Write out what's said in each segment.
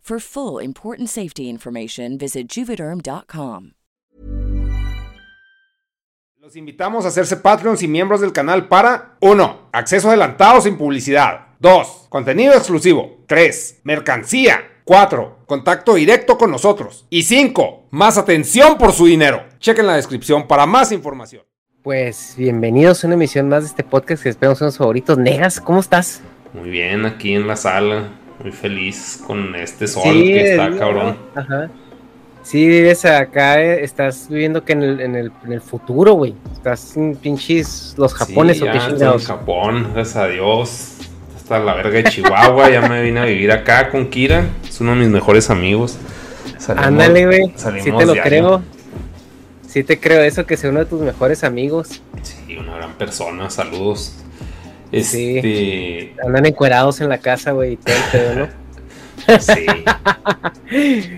For full important safety information, visit juvederm.com. Los invitamos a hacerse Patreons y miembros del canal para 1. Acceso adelantado sin publicidad. 2. Contenido exclusivo. 3. Mercancía. 4. Contacto directo con nosotros. Y 5. Más atención por su dinero. Chequen la descripción para más información. Pues bienvenidos a una emisión más de este podcast que esperamos son los favoritos. Negas, ¿cómo estás? Muy bien, aquí en la sala, muy feliz con este sol que está cabrón. Ajá. Sí, vives acá, eh, estás viviendo que en el, en el, en el futuro, güey. Estás en pinches los japones sí, o ya en chingados. Japón, gracias a Dios. Hasta la verga de Chihuahua, ya me vine a vivir acá con Kira. Es uno de mis mejores amigos. Salimos- Ándale, güey. Sí te lo diario. creo. Sí te creo eso, que sea uno de tus mejores amigos. Sí, una gran persona, saludos. Sí. Este, Andan encuerados en la casa, güey, y todo el pedo, ¿no? sí.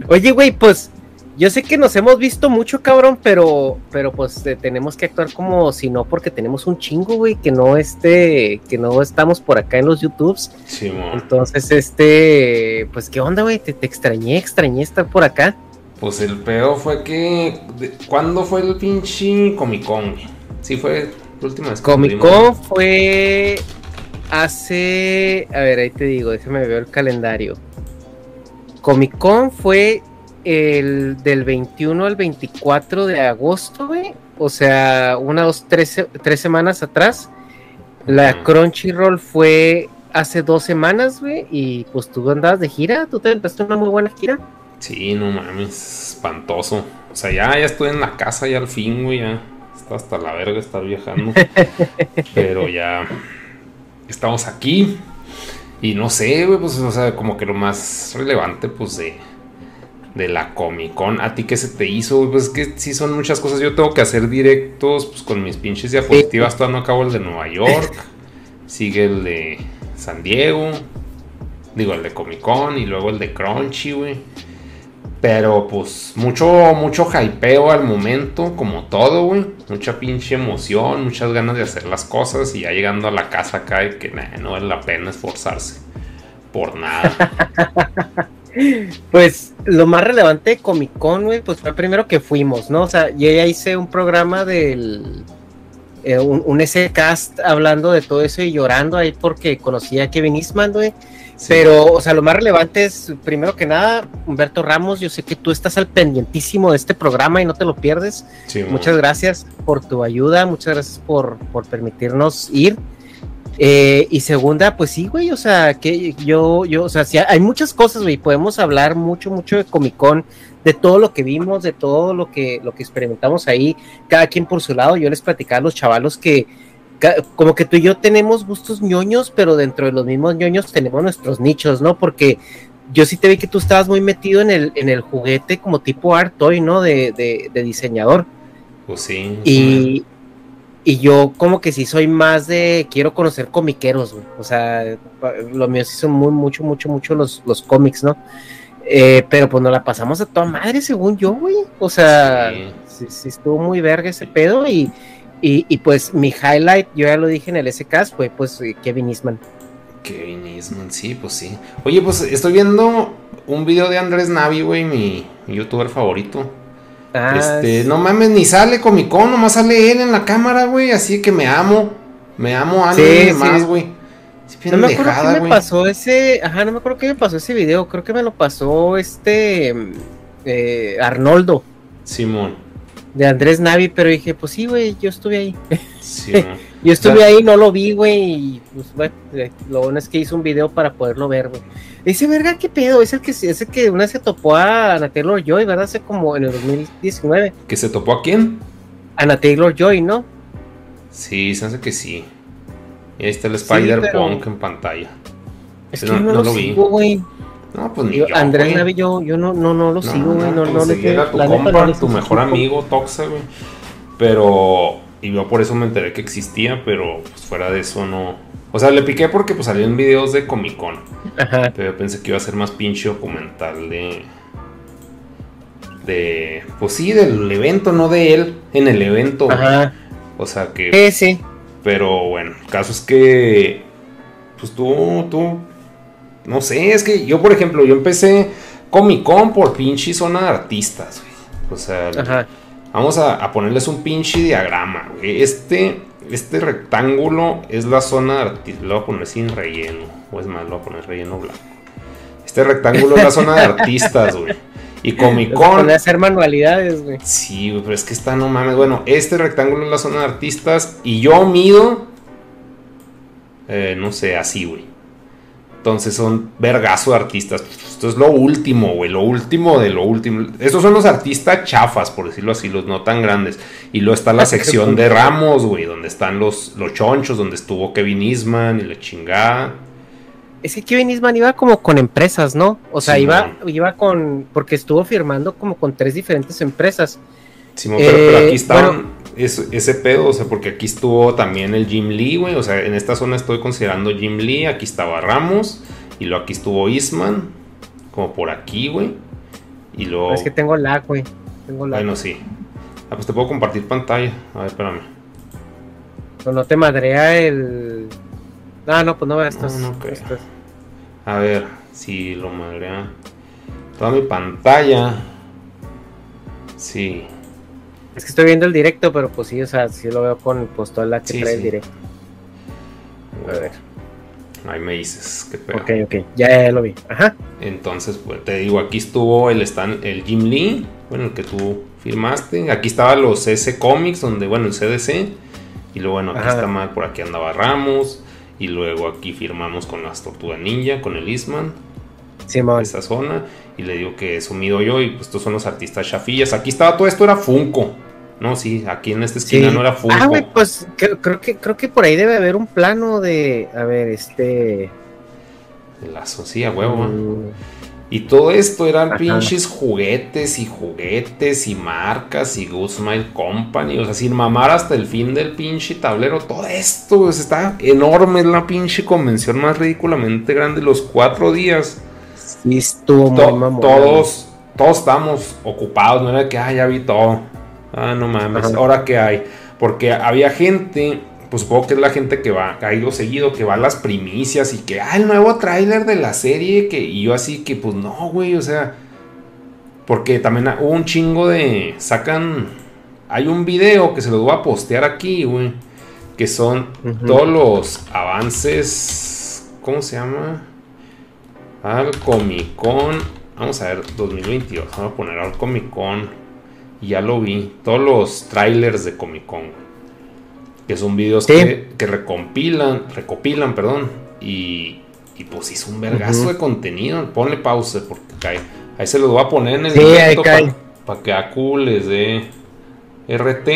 Oye, güey, pues yo sé que nos hemos visto mucho, cabrón, pero, pero pues eh, tenemos que actuar como si no, porque tenemos un chingo, güey, que no este, que no estamos por acá en los YouTubes. Simón. Entonces, este, pues, ¿qué onda, güey? Te, te extrañé, extrañé estar por acá. Pues el pedo fue que. ¿Cuándo fue el pinche Comic Con? Sí, fue la última vez que Comic Con fue hace, a ver, ahí te digo, déjame ver el calendario. Comic Con fue el del 21 al 24 de agosto, güey. O sea, una, dos, tres, tres semanas atrás. La. Crunchyroll fue hace dos semanas, güey. Y pues tú andabas de gira, tú te empezaste una muy buena gira. Sí, no mames, espantoso. O sea, ya, ya estoy en la casa ya al fin, güey, ya. Está hasta la verga estar viajando. Pero ya estamos aquí. Y no sé, güey, pues, o sea, como que lo más relevante, pues, de, de la Comic Con. ¿A ti qué se te hizo? Pues es que sí son muchas cosas. Yo tengo que hacer directos, pues, con mis pinches diapositivas. Todavía no acabo el de Nueva York. Sigue el de San Diego. Digo, el de Comic Con y luego el de Crunchy, güey. Pero pues mucho, mucho hypeo al momento, como todo, güey. Mucha pinche emoción, muchas ganas de hacer las cosas y ya llegando a la casa acá y que no vale la pena esforzarse. Por nada. Pues lo más relevante de Comic Con, güey, pues fue primero que fuimos, ¿no? O sea, yo ya hice un programa del. eh, un, un cast hablando de todo eso y llorando ahí porque conocía a Kevin Eastman, güey. Pero, o sea, lo más relevante es, primero que nada, Humberto Ramos, yo sé que tú estás al pendientísimo de este programa y no te lo pierdes. Sí, Muchas gracias por tu ayuda, muchas gracias por, por permitirnos ir. Eh, y segunda, pues sí, güey, o sea, que yo, yo, o sea, sí, hay muchas cosas, güey, podemos hablar mucho, mucho de Comic Con, de todo lo que vimos, de todo lo que, lo que experimentamos ahí, cada quien por su lado. Yo les platicaba a los chavalos que como que tú y yo tenemos gustos ñoños, pero dentro de los mismos ñoños tenemos nuestros nichos, ¿no? Porque yo sí te vi que tú estabas muy metido en el, en el juguete como tipo art toy, ¿no? De, de, diseñador. Pues sí. Y, y, yo como que sí soy más de, quiero conocer comiqueros, güey. O sea, lo mío sí son muy, mucho, mucho, mucho los, los cómics, ¿no? Eh, pero pues nos la pasamos a toda madre, según yo, güey. O sea, sí. sí, estuvo muy verga ese pedo y, y, y, pues mi highlight, yo ya lo dije en el SK, fue pues Kevin Eastman. Kevin Eastman, sí, pues sí. Oye, pues estoy viendo un video de Andrés Navi, güey, mi, youtuber favorito. Ah, este, no mames, ni sale Comic Con, nomás sale él en la cámara, güey. Así que me amo. Me amo a alguien más, güey. no me acuerdo qué me pasó ese. Ajá, no me acuerdo qué me pasó ese video. Creo que me lo pasó este. Eh, Arnoldo. Simón. De Andrés Navi, pero dije, pues sí, güey, yo estuve ahí. Simón. Yo estuve ahí, no lo vi, güey, y pues bueno, eh, lo bueno es que hizo un video para poderlo ver, güey. Ese verga, ¿qué pedo? Es el que, es el que una vez se topó a Ana Taylor Joy, ¿verdad? Hace como en el 2019. ¿Que se topó a quién? Ana Taylor Joy, ¿no? Sí, se hace que sí. Y ahí está el Spider-Punk en pantalla. Es que no, no, lo, sigo, güey. No, pues ni yo, Andrés Navi, yo, yo no, no, no lo sigo, güey. No, no, no, le tu compa, tu mejor amigo, Toxa, güey. Pero y yo por eso me enteré que existía, pero pues fuera de eso no. O sea, le piqué porque pues salían videos de Comic Con. Ajá. Pero yo pensé que iba a ser más pinche documental de. De. Pues sí, del evento, no de él. En el evento. Ajá. O sea que. Sí, sí. Pero bueno, el caso es que. Pues tú, tú. No sé, es que yo, por ejemplo, yo empecé Comic Con por pinche zona de artistas, güey. O sea, Ajá. Vamos a, ponerles un pinche diagrama, Este, este rectángulo es la zona de artistas. Lo voy a poner sin relleno. O es más, lo voy a poner relleno blanco. Este rectángulo es la zona de artistas, güey. Y Comic Con. hacer manualidades, güey. Sí, güey, pero es que está, no mames. Bueno, este rectángulo es la zona de artistas. Y yo mido. Eh, no sé, así, güey. Entonces son vergazo de artistas. Esto es lo último, güey. Lo último de lo último. Estos son los artistas chafas, por decirlo así, los no tan grandes. Y luego está la sección de Ramos, güey, donde están los, los chonchos, donde estuvo Kevin Eastman y la chingada. Es que Kevin Eastman iba como con empresas, ¿no? O sea, iba, iba con. Porque estuvo firmando como con tres diferentes empresas. Simón, pero, aquí eh, estaban ese pedo, o sea, porque aquí estuvo también el Jim Lee, güey, o sea, en esta zona estoy considerando Jim Lee, aquí estaba Ramos, y luego aquí estuvo Eastman, como por aquí, güey, y luego... Es que tengo lag, güey, tengo lag. Bueno, sí. Ah, pues te puedo compartir pantalla, a ver, espérame. Pero no te madrea el... Ah, no, pues no veas estos, no, A ver, si lo madrea... Toda mi pantalla... Sí, es que estoy viendo el directo, pero pues sí, o sea, sí lo veo con pues todo el H el directo. A ver. Ahí me dices, qué pedo. Ok, ok, ya, lo vi. Ajá. Entonces, pues te digo, aquí estuvo el stand, el Jim Lee, bueno, el que tú firmaste. Aquí estaban los S Comics, donde, bueno, el CDC. Y luego, bueno, aquí está mal, por aquí andaba Ramos. Y luego aquí firmamos con las Tortugas Ninja, con el Eastman. Sí, esa zona y le digo que he sumido yo y pues estos son los artistas chafillas. Aquí estaba todo esto era Funko. No, sí, aquí en esta esquina no era Funko. Ah, güey, pues creo, que creo que por ahí debe haber un plano de a ver, este la sociedad, huevo. Mm. Y todo esto eran pinches juguetes y juguetes y marcas y Good Smile Company. O sea, sin mamar hasta el fin del pinche tablero. Todo esto, pues, está enorme. Es la pinche convención más ridículamente grande. Los cuatro días Sí, estuvo muy Todos, todos estamos ocupados, no era que, ah, ya vi todo. Ah, no mames, ahora que hay. Porque había gente, pues supongo que es la gente que va, ha ido seguido, que va a las primicias y que, ah, el nuevo tráiler de la serie, que, y yo así que, pues no, güey, o sea, porque también hubo un chingo de, sacan, hay un video que se los voy a postear aquí, güey, que son todos los avances, ¿cómo se llama? Al Comic Con. Vamos a ver, 2022. Vamos a poner al Comic Con. Ya lo vi. Todos los trailers de Comic Con. Que son videos que, recompilan. Recopilan, perdón. Y, y pues hizo un vergazo de contenido. Ponle pausa porque cae. Ahí se lo voy a poner en el sí, para que a les dé RT.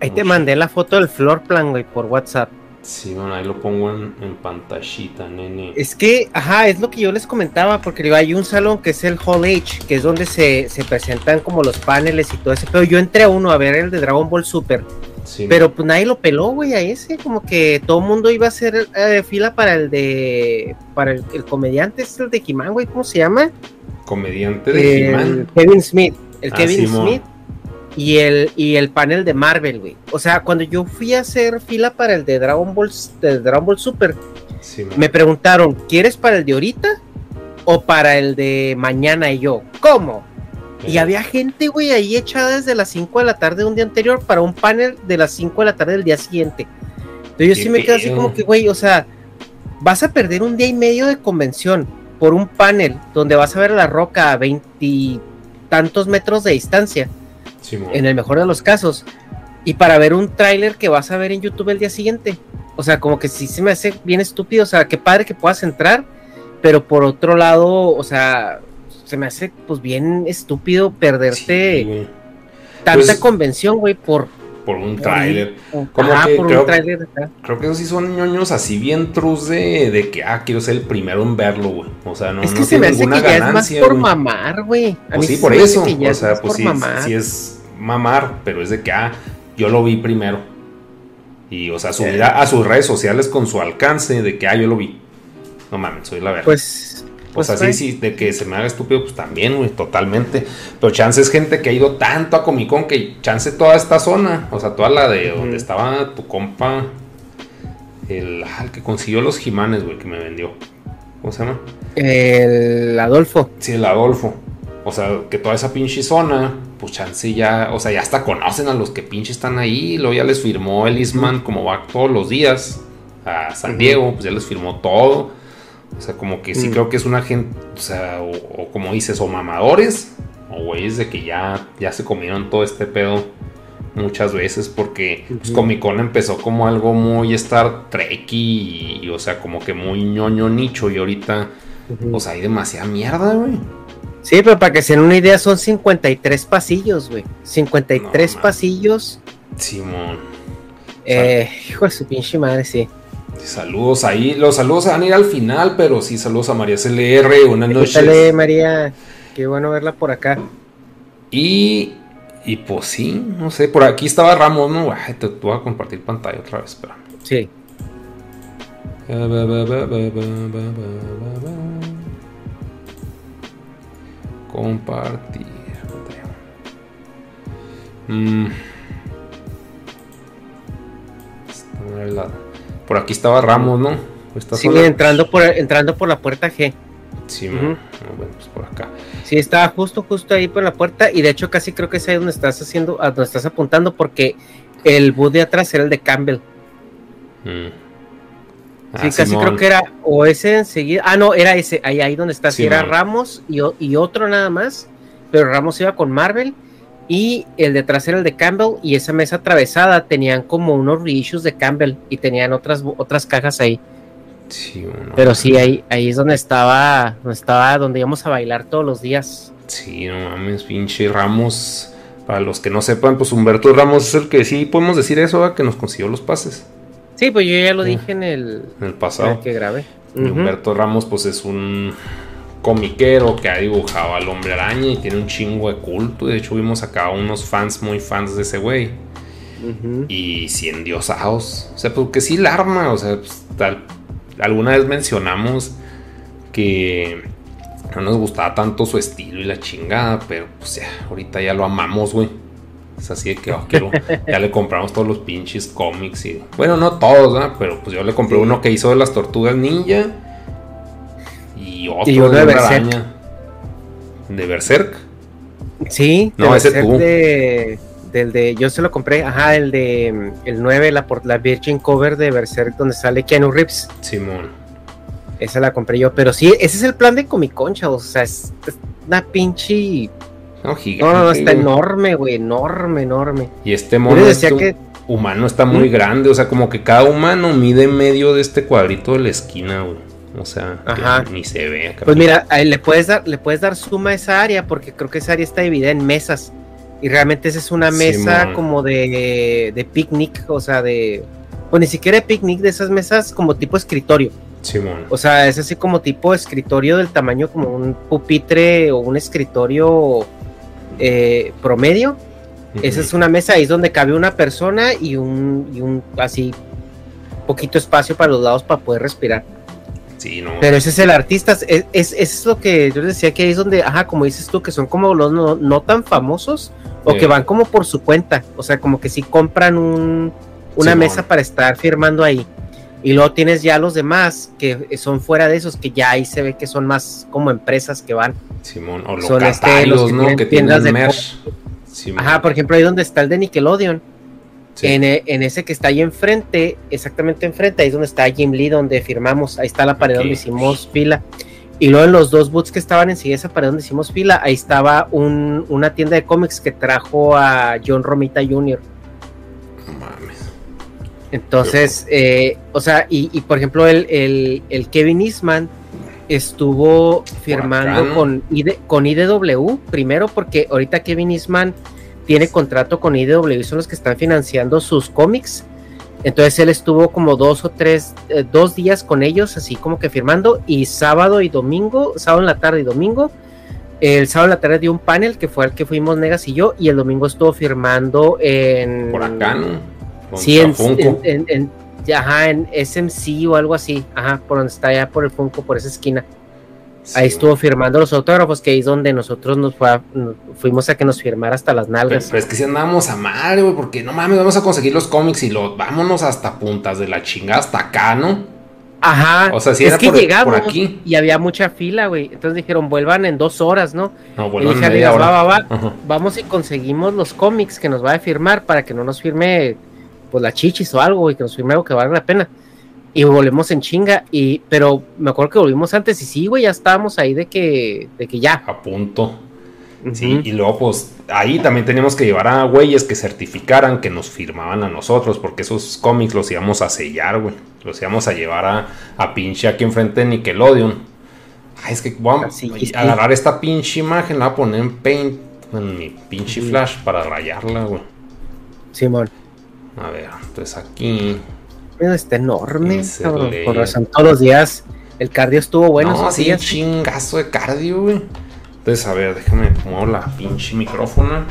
Ahí te mandé la foto del floor plan, güey, por WhatsApp. Sí, bueno, ahí lo pongo en, en pantallita, nene. Es que, ajá, es lo que yo les comentaba, porque digo, hay un salón que es el Hall H, que es donde se, se presentan como los paneles y todo eso. Pero yo entré a uno a ver el de Dragon Ball Super. Sí, Pero pues nadie lo peló, güey, a ese. Como que todo el mundo iba a hacer eh, fila para el de. Para el, el comediante, este, el de He-Man, güey, ¿cómo se llama? comediante de He-Man. Kevin Smith. El Ah, Kevin Simón. Smith. Y el, y el panel de Marvel, güey. O sea, cuando yo fui a hacer fila para el de Dragon Ball, de Dragon Ball Super, Sí, me preguntaron, ¿quieres para el de ahorita o para el de mañana? Y yo, ¿cómo? Y Eh, había gente, güey, ahí echada desde las 5 de la tarde de un día anterior para un panel de las 5 de la tarde del día siguiente. Entonces yo sí me quedo así como que, güey, o sea, vas a perder un día y medio de convención por un panel donde vas a ver a la roca a veintitantos metros de distancia, sí, en el mejor de los casos, y para ver un tráiler que vas a ver en YouTube el día siguiente. O sea, como que sí se me hace bien estúpido, o sea, qué padre que puedas entrar, pero por otro lado, o sea, se me hace pues bien estúpido perderte Sí, tanta Pues- convención, güey, por, Por un tráiler. que por creo- un tráiler. ajá. Creo que esos sí son ñoños así bien trus de, de que, ah, quiero ser el primero en verlo, güey. O sea, no, es que no se me hace que ya es más por mamar, güey. Pues sí, por eso. O sea, pues sí, sí es mamar, pero es de que, ah, yo lo vi primero. Y, o sea, subir a, a sus redes sociales con su alcance de que, ah, yo lo vi. No mames, soy la verdad. Pues, pues sea, sí, de que se me haga estúpido, pues también, güey, totalmente. Pero chance es gente que ha ido tanto a Comic Con que chance toda esta zona, o sea, toda la de donde estaba tu compa, el, ah, el que consiguió los Jimanes, güey, que me vendió. ¿Cómo se llama? El Adolfo. Sí, el Adolfo. O sea, que toda esa pinche zona, pues chance ya, o sea, ya hasta conocen a los que pinche están ahí. Luego ya les firmó el Eastman, como va todos los días a San. Diego, pues ya les firmó todo. O sea, como que sí Mm. creo que es una gente, o sea, o, o como dices, o mamadores, o güeyes de que ya, ya se comieron todo este pedo muchas veces, porque pues. Comic Con empezó como algo muy Star Trek y, y, o sea, como que muy ñoño nicho, y ahorita, pues hay demasiada mierda, güey. Sí, pero para que se den una idea, son 53 pasillos, güey. 53 No, pasillos. Simón. Eh, hijo de su pinche madre, sí. Saludos ahí. Los saludos van a ir al final, pero sí, saludos a María CLR. Buenas noches. María. Qué bueno verla por acá. Y, y pues sí, no sé. Por aquí estaba Ramos, ¿no? Ay, te, te voy a compartir pantalla otra vez, espera. Sí. Compartir. Mm. Por aquí estaba Ramos, ¿no? Sí, entrando por, entrando por la puerta G. Sí, Ujú. bueno, bueno, pues por acá. Sí, estaba justo, justo ahí por la puerta. Y de hecho, casi creo que es ahí donde estás haciendo, donde estás apuntando, porque el bus de atrás era el de Campbell. Mm. Sí, Ah, casi Simón. creo que era o ese enseguida. Ah, no, era ese, ahí, ahí donde está. Sí, Sí, era man. Ramos y, y otro nada más. Pero Ramos iba con Marvel. Y el detrás era el de Campbell. Y esa mesa atravesada tenían como unos reissues de Campbell. Y tenían otras, otras cajas ahí. Sí. Pero sí, ahí, ahí es donde estaba, donde estaba, donde íbamos a bailar todos los días. Sí, no mames, pinche Ramos. Para los que no sepan, pues Humberto Ramos es el que sí podemos decir eso, que nos consiguió los pases Sí, pues yo ya lo Sí. dije en el, en el en pasado. el que grabé. Humberto Ramos, pues es un comiquero que ha dibujado al hombre araña y tiene un chingo de culto. De hecho, vimos acá unos fans muy fans de ese güey. Ujú. Y sí endiosados. O sea, porque sí la arma. O sea, pues, tal- alguna vez mencionamos que no nos gustaba tanto su estilo y la chingada. Pero pues ya, ahorita ya lo amamos, güey. Es así de que oh, quiero- ya le compramos todos los pinches cómics y. Bueno, no todos, ¿verdad? Pero pues yo le compré uno que hizo de las tortugas ninja. Y otro Y de una Berserk. araña. De Berserk. Sí, No, debe ese tú. De, del de, yo se lo compré, ajá, el de el 9, la, por- la Virgin Cover de Berserk, donde sale Keanu Reeves. Simón. Esa la compré yo, pero sí, ese es el plan de Comic Con, chavos. O sea, es, es una pinche. No, gigante. No, no, está güey. enorme, güey, enorme, enorme. Y este mono decía este que humano está muy ¿Mm? grande, o sea, como que cada humano mide medio de este cuadrito de la esquina, güey. O sea, Ajá. ni se ve. Pues mira, le puedes dar, le puedes dar suma a esa área, porque creo que esa área está dividida en mesas. Y realmente esa es una mesa como de, de picnic, o sea, de... Pues ni siquiera de picnic, de esas mesas como tipo escritorio. Simón. O sea, es así como tipo escritorio del tamaño como un pupitre o un escritorio eh, promedio. Esa es una mesa, ahí es donde cabe una persona y un, y un así poquito espacio para los lados para poder respirar. Sí, no. Pero ese es el artista, es, es, es lo que yo les decía que ahí es donde, ajá, como dices tú, que son como los no, no tan famosos o Sí. que van como por su cuenta, o sea, como que si compran un, una mesa para estar firmando ahí. Y luego tienes ya los demás que son fuera de esos, que ya ahí se ve que son más como empresas que van. Simón. O son este, los que ¿no? tienen Que tiendas tienen de. Simón. Ajá, por ejemplo, ahí donde está el de Nickelodeon, Sí. en, e- en ese que está ahí enfrente, exactamente enfrente, ahí es donde está Jim Lee, donde firmamos, ahí está la pared donde hicimos fila. Y luego en los dos boots que estaban en esa pared donde hicimos fila, ahí estaba un- una tienda de cómics que trajo a John Romita Jr. Entonces, eh, o sea, y, y, por ejemplo, el, el- el Kevin Eastman estuvo firmando con, ID con IDW primero, porque ahorita Kevin Eastman tiene contrato con IDW y son los que están financiando sus cómics. Entonces él estuvo como dos o tres, eh, dos días con ellos, así como que firmando, y sábado y domingo, sábado en la tarde y domingo, el sábado en la tarde dio un panel que fue al que fuimos Negas y yo, y el domingo estuvo firmando en... Por acá, ¿no? Sí, en, Funko. en, en- en- ajá, en SMC o algo así, ajá, por donde está allá por el Funko, por esa esquina. Sí, Ahí estuvo firmando los autógrafos, que ahí es donde nosotros nos fue a- nos fuimos a que nos firmara hasta las nalgas. pero es que si andábamos a madre, güey, porque no mames, vamos a conseguir los cómics y los vámonos hasta puntas de la chingada hasta acá, ¿no? Ajá, O sea, si es era que por- aquí. y había mucha fila, güey. Entonces dijeron, vuelvan en dos horas, ¿no? No, y bueno, dije, media "Amigas, hora. va, va, va, Ajá. vamos y conseguimos los cómics que nos va a firmar para que no nos firme pues la chichis o algo, y que nos algo que valga la pena. Y volvemos en chinga, y, pero me acuerdo que volvimos antes, y sí, güey, ya estábamos ahí de que, de que ya. A punto. Sí, y luego pues ahí también teníamos que llevar a güeyes que certificaran que nos firmaban a nosotros, porque esos cómics los íbamos a sellar, güey. Los íbamos a llevar a, a pinche aquí enfrente de Nickelodeon. Ay, es que voy a sí. agarrar esta pinche imagen, la voy a poner en Paint, en mi pinche flash para rayarla, güey. Simón. A ver, entonces aquí. Está enorme, cabrón. Con razón, todos los días el cardio estuvo bueno. no, sí, días. chingazo de cardio, güey. Entonces, a ver, déjame muevo la pinche micrófono.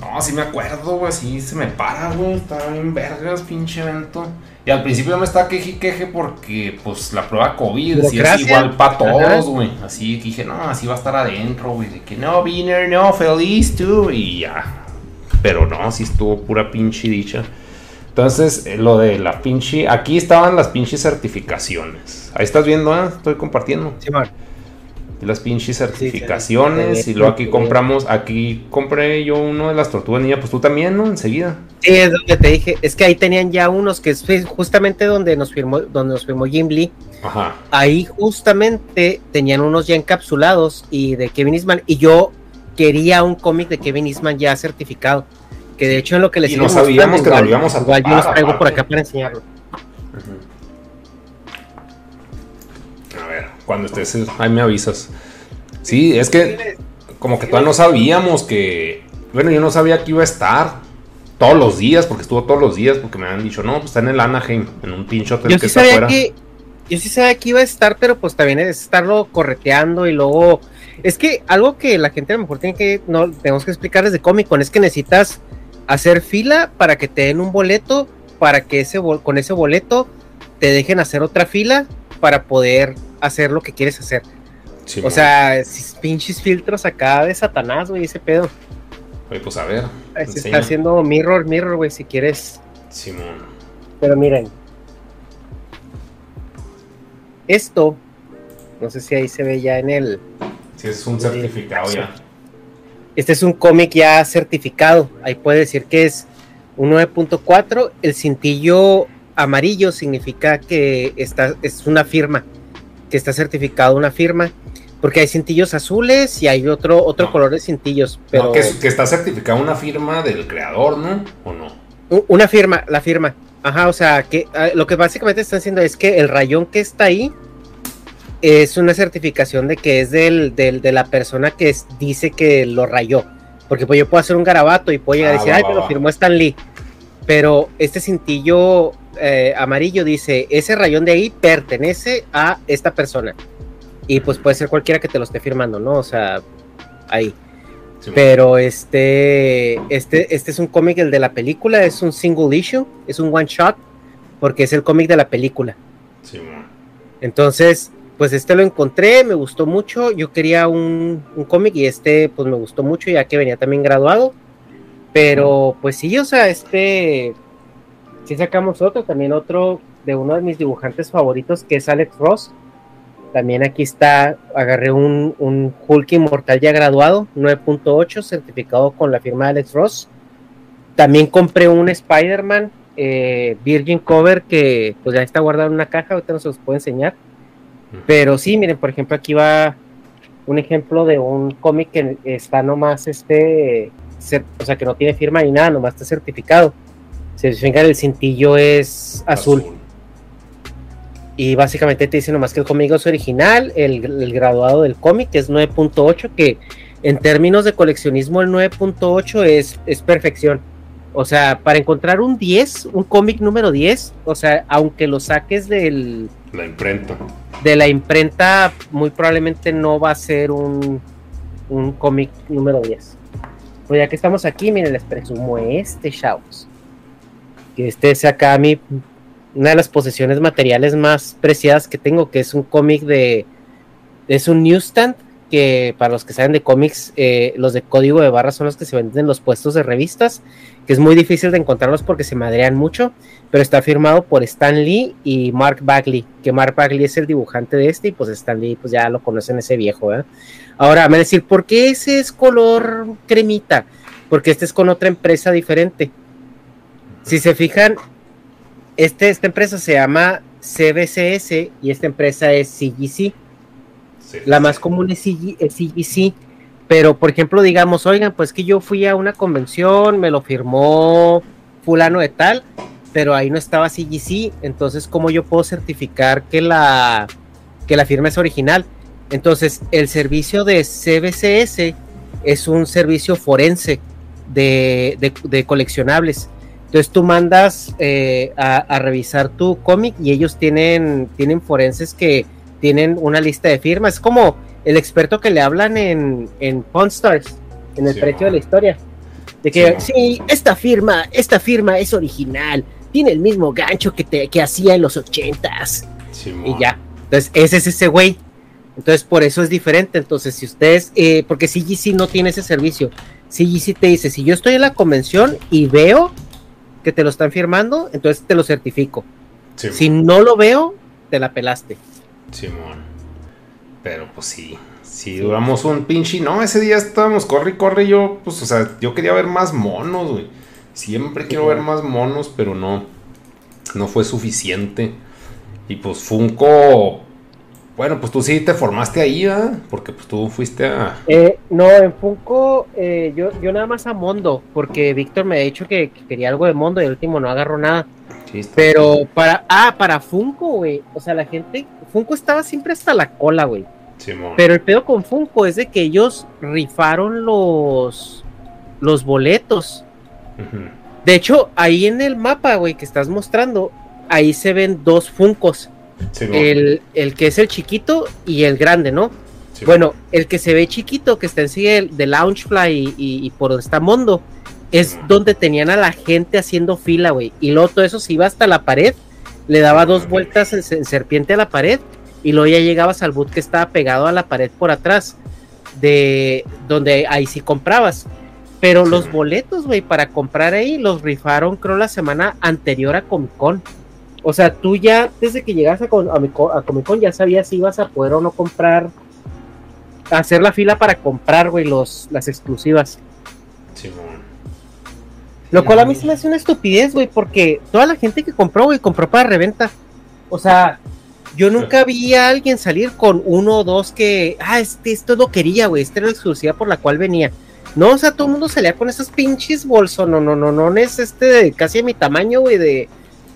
No, sí me acuerdo, güey, sí se me para, güey. Estaba bien vergas, pinche evento. Y al principio me estaba queje queje porque, pues, la prueba COVID sí es igual para todos, güey. Así que dije, no, así va a estar adentro, güey. De que no, Viner, no, feliz tú. Y ya. Pero no, sí estuvo pura pinche dicha. Entonces, eh, lo de la pinche. Aquí estaban las pinches certificaciones. Ahí estás viendo, ¿eh? Estoy compartiendo. Simón. Las pinches sí, certificaciones. sí. y luego aquí compramos. Aquí compré yo uno de las tortugas niña. Pues tú también, ¿no? Enseguida. Sí, es donde te dije, es que ahí tenían ya unos que es justamente donde nos firmó, donde nos firmó Jim Lee. Ajá. Ahí justamente tenían unos ya encapsulados y de Kevin Eastman. Y yo quería un cómic de Kevin Eastman ya certificado. Que de hecho en lo que les Y no sabíamos que lo íbamos a Igual yo los traigo por acá para enseñarlo. A ver, cuando estés, ahí me avisas. Sí, es que como que todavía no sabíamos que. Bueno, yo no sabía que iba a estar todos los días, porque estuvo todos los días, porque me habían dicho, no, pues está en el Anaheim, en un pinche hotel Yo que sí está sabía afuera. que yo sí sabía que iba a estar, pero pues también es estarlo correteando y luego es que algo que la gente a lo mejor tiene que no tenemos que explicarles de Comic Con es que necesitas hacer fila para que te den un boleto, para que ese con ese boleto te dejen hacer otra fila para poder hacer lo que quieres hacer. Sí, O mon. sea, pinches filtros acá de Satanás, güey, ese pedo. Oye, pues a ver. Se enseña. está haciendo mirror, mirror, güey, si quieres. Simón. Pero miren. Esto, no sé si ahí se ve ya en el. Sí, es un certificado ya. Este es un cómic ya certificado. Ahí puede decir que es un 9.4. El cintillo amarillo significa que está, es una firma, que está certificado una firma. Porque hay cintillos azules y hay otro, otro No. color de cintillos. Pero No, que, es- que está certificada una firma del creador, ¿no? ¿O no? Una firma, la firma. Ajá, o sea, que ah, lo que básicamente están haciendo es que el rayón que está ahí es una certificación de que es del, del- de la persona que es- dice que lo rayó. Porque pues yo puedo hacer un garabato y puedo llegar a Ah, decir, va, ay, va, me lo firmó Stan Lee. Pero este cintillo eh, amarillo dice, ese rayón de ahí pertenece a esta persona. Y pues puede ser cualquiera que te lo esté firmando, ¿no? O sea, ahí. Pero este, este, este es un cómic, el de la película, es un single issue, es un one shot, porque es el cómic de la película. Simón. Entonces, pues este lo encontré, me gustó mucho. Yo quería un, cómic y este, pues me gustó mucho, ya que venía también graduado. Pero, pues sí, o sea, este, sí sacamos otro, también otro de uno de mis dibujantes favoritos, que es Alex Ross. También aquí está, agarré un, un Hulk Inmortal ya graduado, 9.8, certificado con la firma de Alex Ross. También compré un Spider-Man eh, Virgin Cover que pues ya está guardado en una caja, ahorita no se los puedo enseñar. Pero sí, miren, por ejemplo, aquí va un ejemplo de un cómic que está nomás este, o sea, que no tiene firma ni nada, nomás está certificado. Si se fijan, el cintillo es azul. Y básicamente te dice nomás que el cómic es original, el, el graduado del cómic es 9.8, que en términos de coleccionismo el 9.8 es, es perfección. O sea, para encontrar un 10, un cómic número 10, o sea, aunque lo saques del, La imprenta. de la imprenta, muy probablemente no va a ser un, un cómic número 10. Pues ya que estamos aquí, miren, les presumo este, chavos. Que este es acá mi, una de las posesiones materiales más preciadas que tengo, que es un cómic de, es un newsstand, que para los que saben de cómics, eh, los de código de barra son los que se venden en los puestos de revistas, que es muy difícil de encontrarlos porque se madrean mucho, pero está firmado por Stan Lee y Mark Bagley, que Mark Bagley es el dibujante de este y pues Stan Lee pues ya lo conocen ese viejo. Ahora, me van a decir, ¿por qué ese es color cremita? Porque este es con otra empresa diferente. Si se fijan, este, esta empresa se llama CBCS y esta empresa es CGC. Sí, La más común es CG es CGC. Pero, por ejemplo, digamos, oigan, pues que yo fui a una convención, me lo firmó fulano de tal, pero ahí no estaba CGC, entonces, ¿cómo yo puedo certificar que la, que la firma es original? Entonces, el servicio de CBCS es un servicio forense de, de- coleccionables. Entonces tú mandas eh, a, a revisar tu cómic y ellos tienen, tienen forenses que tienen una lista de firmas. Es como el experto que le hablan en, en Pawn Stars, en el Sí, precio de la historia. De que Sí, sí, esta firma, esta firma es original, tiene el mismo gancho que, te, que hacía en los ochentas y ya. Entonces, ese es ese güey. Entonces, por eso es diferente. Entonces, si ustedes, eh, porque CGC no tiene ese servicio. CGC te dice, si yo estoy en la convención y veo que te lo están firmando, entonces te lo certifico. Si no lo veo, te la pelaste. Simón. Pero pues sí. Sí, duramos un pinche. No, ese día estábamos corre y corre. Yo, pues, o sea, yo quería ver más monos, güey. Siempre quiero ver más monos, pero no. No fue suficiente. Y pues Funko. Bueno, pues tú sí te formaste ahí, ¿verdad? Porque pues tú fuiste a. Eh, no, en Funko, eh, yo, yo nada más a Mondo, porque Víctor me ha dicho que, que quería algo de Mondo y el último no agarró nada. Pero para, ah, para Funko, güey. O sea, la gente, Funko estaba siempre hasta la cola, güey. Simón. Pero el pedo con Funko es de que ellos rifaron los, los boletos. De hecho, ahí en el mapa, güey, que estás mostrando, ahí se ven dos Funcos. Simón. El, el que es el chiquito y el grande, ¿no? Simón. Bueno, el que se ve chiquito, que está en sí de, de Loungefly y, y, y por donde está Mondo, es donde tenían a la gente haciendo fila, güey. Y luego todo eso se iba hasta la pared, le daba dos vueltas en, en serpiente a la pared, y luego ya llegabas al boot que estaba pegado a la pared por atrás, de donde ahí sí comprabas. Pero los boletos, güey, para comprar ahí los rifaron, creo, la semana anterior a Comic Con. O sea, tú ya, desde que llegas a, Comic Con, ya sabías si ibas a poder o no comprar hacer la fila para comprar, güey, los, las exclusivas. Simón. Lo cual a mí se me hace una estupidez, güey, porque toda la gente que compró, güey, compró para reventa. O sea, yo nunca vi a alguien salir con uno o dos que, ah, este, esto lo quería, güey, esta era la exclusiva por la cual venía. No, o sea, todo el mundo salía con esos pinches bolsos, no, no, no, no, es este de casi de mi tamaño, güey, de,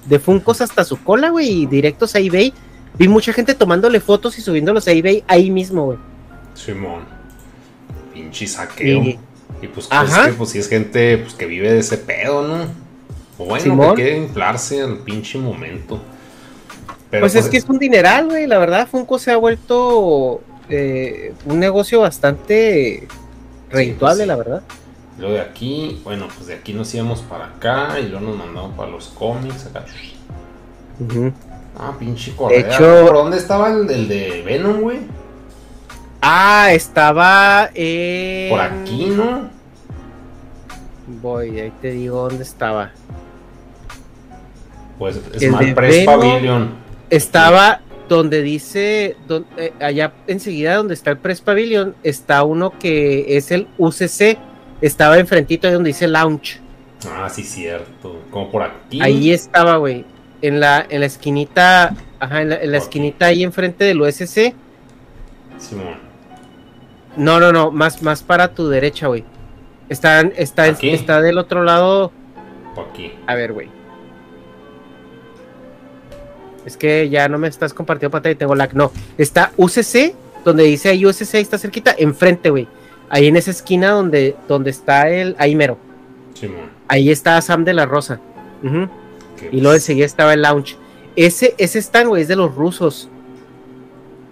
de Funcos hasta su cola, güey, y directos a eBay. Vi mucha gente tomándole fotos y subiéndolos a eBay ahí mismo, güey. Simón. Pinche saqueo. Y, Y pues, pues, que, pues si es gente pues, que vive de ese pedo, ¿no? O bueno, Simón. que quiere inflarse al pinche momento. Pero, pues es que es un dineral, güey. La verdad, Funko se ha vuelto eh, un negocio bastante redituable, sí. la verdad. Luego de aquí, bueno, pues de aquí nos íbamos para acá y luego nos mandamos para los cómics acá. Ah, pinche correa. hecho- ¿Por dónde estaba el, el de Venom, güey? Ah, estaba en... Por aquí, ¿no? Voy, ahí te digo dónde estaba. Pues El Smart Press. Pavilion. Estaba donde dice, eh, allá enseguida donde está el Press Pavilion, está uno que es el UCC. Estaba enfrentito de donde dice Lounge. Ah, sí, cierto. Como por aquí. Ahí estaba, güey. En la, en la esquinita, ajá, en la, en la esquinita ahí enfrente del USC. Simón. No, no, no, más, más para tu derecha, güey. Está, está, ¿Aquí? está del otro lado. Aquí. A ver, güey. Es que ya no me estás compartiendo pantalla y tengo lag. No, está UCC, donde dice ahí UCC, ahí está cerquita, enfrente, güey. Ahí en esa esquina donde, donde está el. Ahí mero. Simón. Ahí está Sam de la Rosa. Que, Y luego pues, enseguida estaba el lounge. Ese, ese stand, güey, es de los rusos.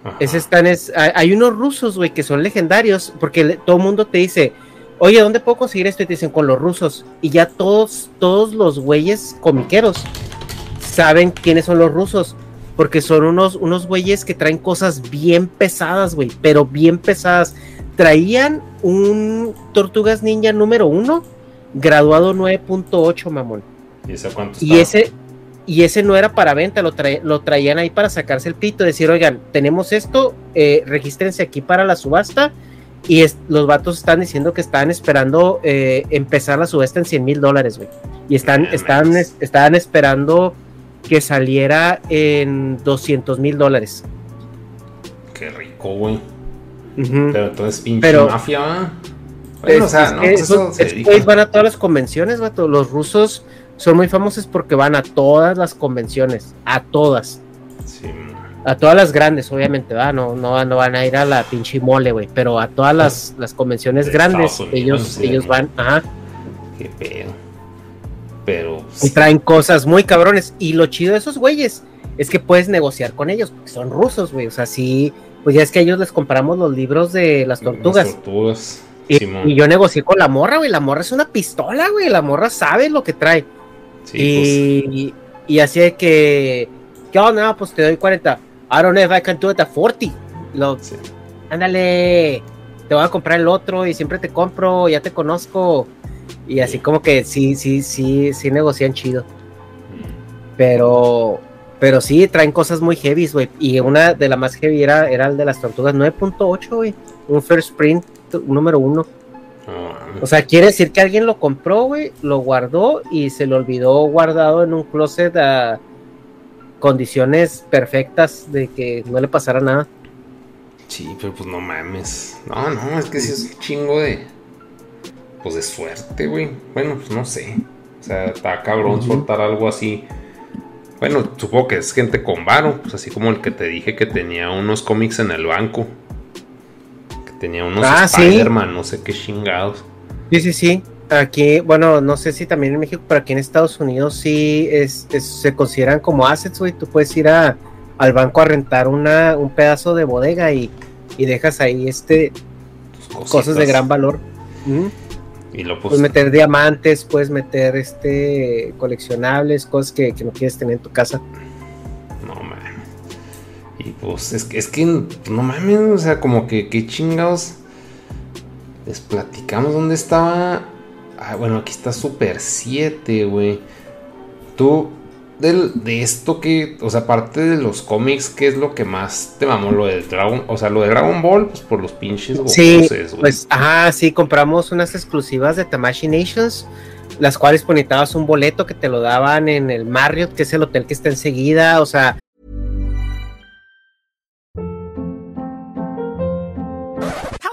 Ajá. Ese stand es. Hay, unos rusos, güey, que son legendarios. Porque le- todo el mundo te dice. Oye, ¿dónde puedo conseguir esto? Y te dicen con los rusos. Y ya todos, todos los güeyes comiqueros saben quiénes son los rusos. Porque son unos, unos güeyes que traen cosas bien pesadas, güey. Pero bien pesadas. Traían un Tortugas Ninja número uno, graduado 9.8, mamón. ¿Y ese cuánto Y ese, y ese no era para venta, lo, traían ahí para sacarse el pito, decir, oigan, tenemos esto, eh, regístrense aquí para la subasta. Y es- los vatos están diciendo que estaban esperando eh, empezar la subasta en 100 mil dólares, güey. Y están, están, esperando que saliera en 200 mil dólares. Qué rico, güey. Pero entonces pinche Pero- mafia. Bueno, o sea, no, pues eso se van a todas las convenciones, vato. Los rusos son muy famosos porque van a todas las convenciones, a todas. Sí, A todas las grandes, obviamente, ¿verdad? No, no, no van a ir a la pinche mole, güey. Pero a todas las, las convenciones De grandes, Unidos, ellos, sí. ellos van, ajá. qué pedo. Pero, Y traen cosas muy cabrones. Y lo chido de esos güeyes es que puedes negociar con ellos, porque son rusos, güey. O sea, sí, pues ya es que a ellos les compramos los libros de las tortugas. Las tortugas. Y, y yo negocié con la morra, güey. La morra es una pistola, güey. La morra sabe lo que trae. Sí, y, y así de que, ¿qué onda? Pues te doy 40. I don't know if I can do it at 40. Lo, pues, sí. ándale, te voy a comprar el otro y siempre te compro, ya te conozco. Y así como que sí, sí, sí, sí negocian chido. Mm. Pero, pero sí, traen cosas muy heavy, güey. Y una de las más heavy era, era el de las tortugas 9.8, güey. Un first print número uno. O sea, quiere decir que alguien lo compró, güey, lo guardó y se lo olvidó guardado en un closet a condiciones perfectas de que no le pasara nada. Sí, pero pues no mames. No, no, es que sí es un chingo de. Pues de suerte, güey. Bueno, pues no sé. O sea, está cabrón Ujú. soltar algo así. Bueno, supongo que es gente con varo. Pues así como el que te dije que tenía unos cómics en el banco. Tenía unos Ah, sí. No sé qué chingados. Sí, sí, sí. Aquí, bueno, no sé si también en México, pero aquí en Estados Unidos sí es, es- se consideran como assets, güey. Tú puedes ir a, al banco a rentar una, un pedazo de bodega y, y dejas ahí este cosas de gran valor. Y lo pues. Puedes meter diamantes, puedes meter este coleccionables, cosas que, que no quieres tener en tu casa. Y pues es que, es que no mames, o sea, como que qué chingados. Les platicamos dónde estaba. Ah, bueno, aquí está Super 7, güey. Tú, del, de esto que, o sea, aparte de los cómics, ¿qué es lo que más te mamó? Lo de Dragon, o sea, lo de Dragon Ball, pues por los pinches Sí, pues, ajá, sí, compramos unas exclusivas de Tamashi Nations, las cuales conectabas un boleto que te lo daban en el Marriott, que es el hotel que está enseguida, o sea,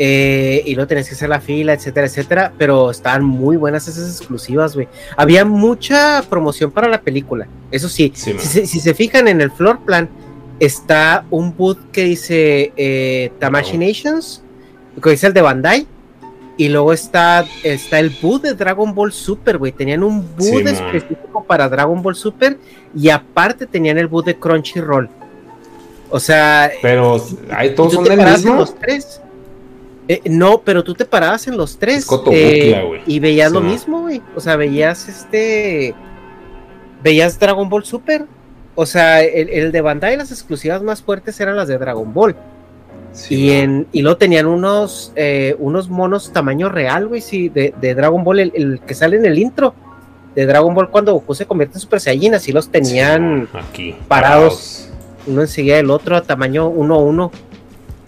Eh, y luego tenías que hacer la fila, etcétera, etcétera. Pero estaban muy buenas esas exclusivas, güey. Había mucha promoción para la película. Eso sí, Sí, si, se, si se fijan en el floor plan, está un boot que dice eh, Tamashi Oh. Nations, que dice el de Bandai. Y luego está, está el boot de Dragon Ball Super, güey. Tenían un boot Sí, específico para Dragon Ball Super. Y aparte tenían el boot de Crunchyroll. O sea, Pero ahí ¿Y todos son del mismo. los tres? Eh, no, pero tú te parabas en los tres eh, güey. y veías Sí, lo mo. mismo, güey. O sea, veías este. Veías Dragon Ball Super. O sea, el, el de Bandai, las exclusivas más fuertes eran las de Dragon Ball. Sí, y, en, y luego tenían unos, eh, unos monos tamaño real, güey, sí, de, de Dragon Ball, el, el que sale en el intro de Dragon Ball cuando Goku se convierte en Super Saiyajin, así los tenían Sí, aquí parados. uno enseguida del otro a tamaño 1-1.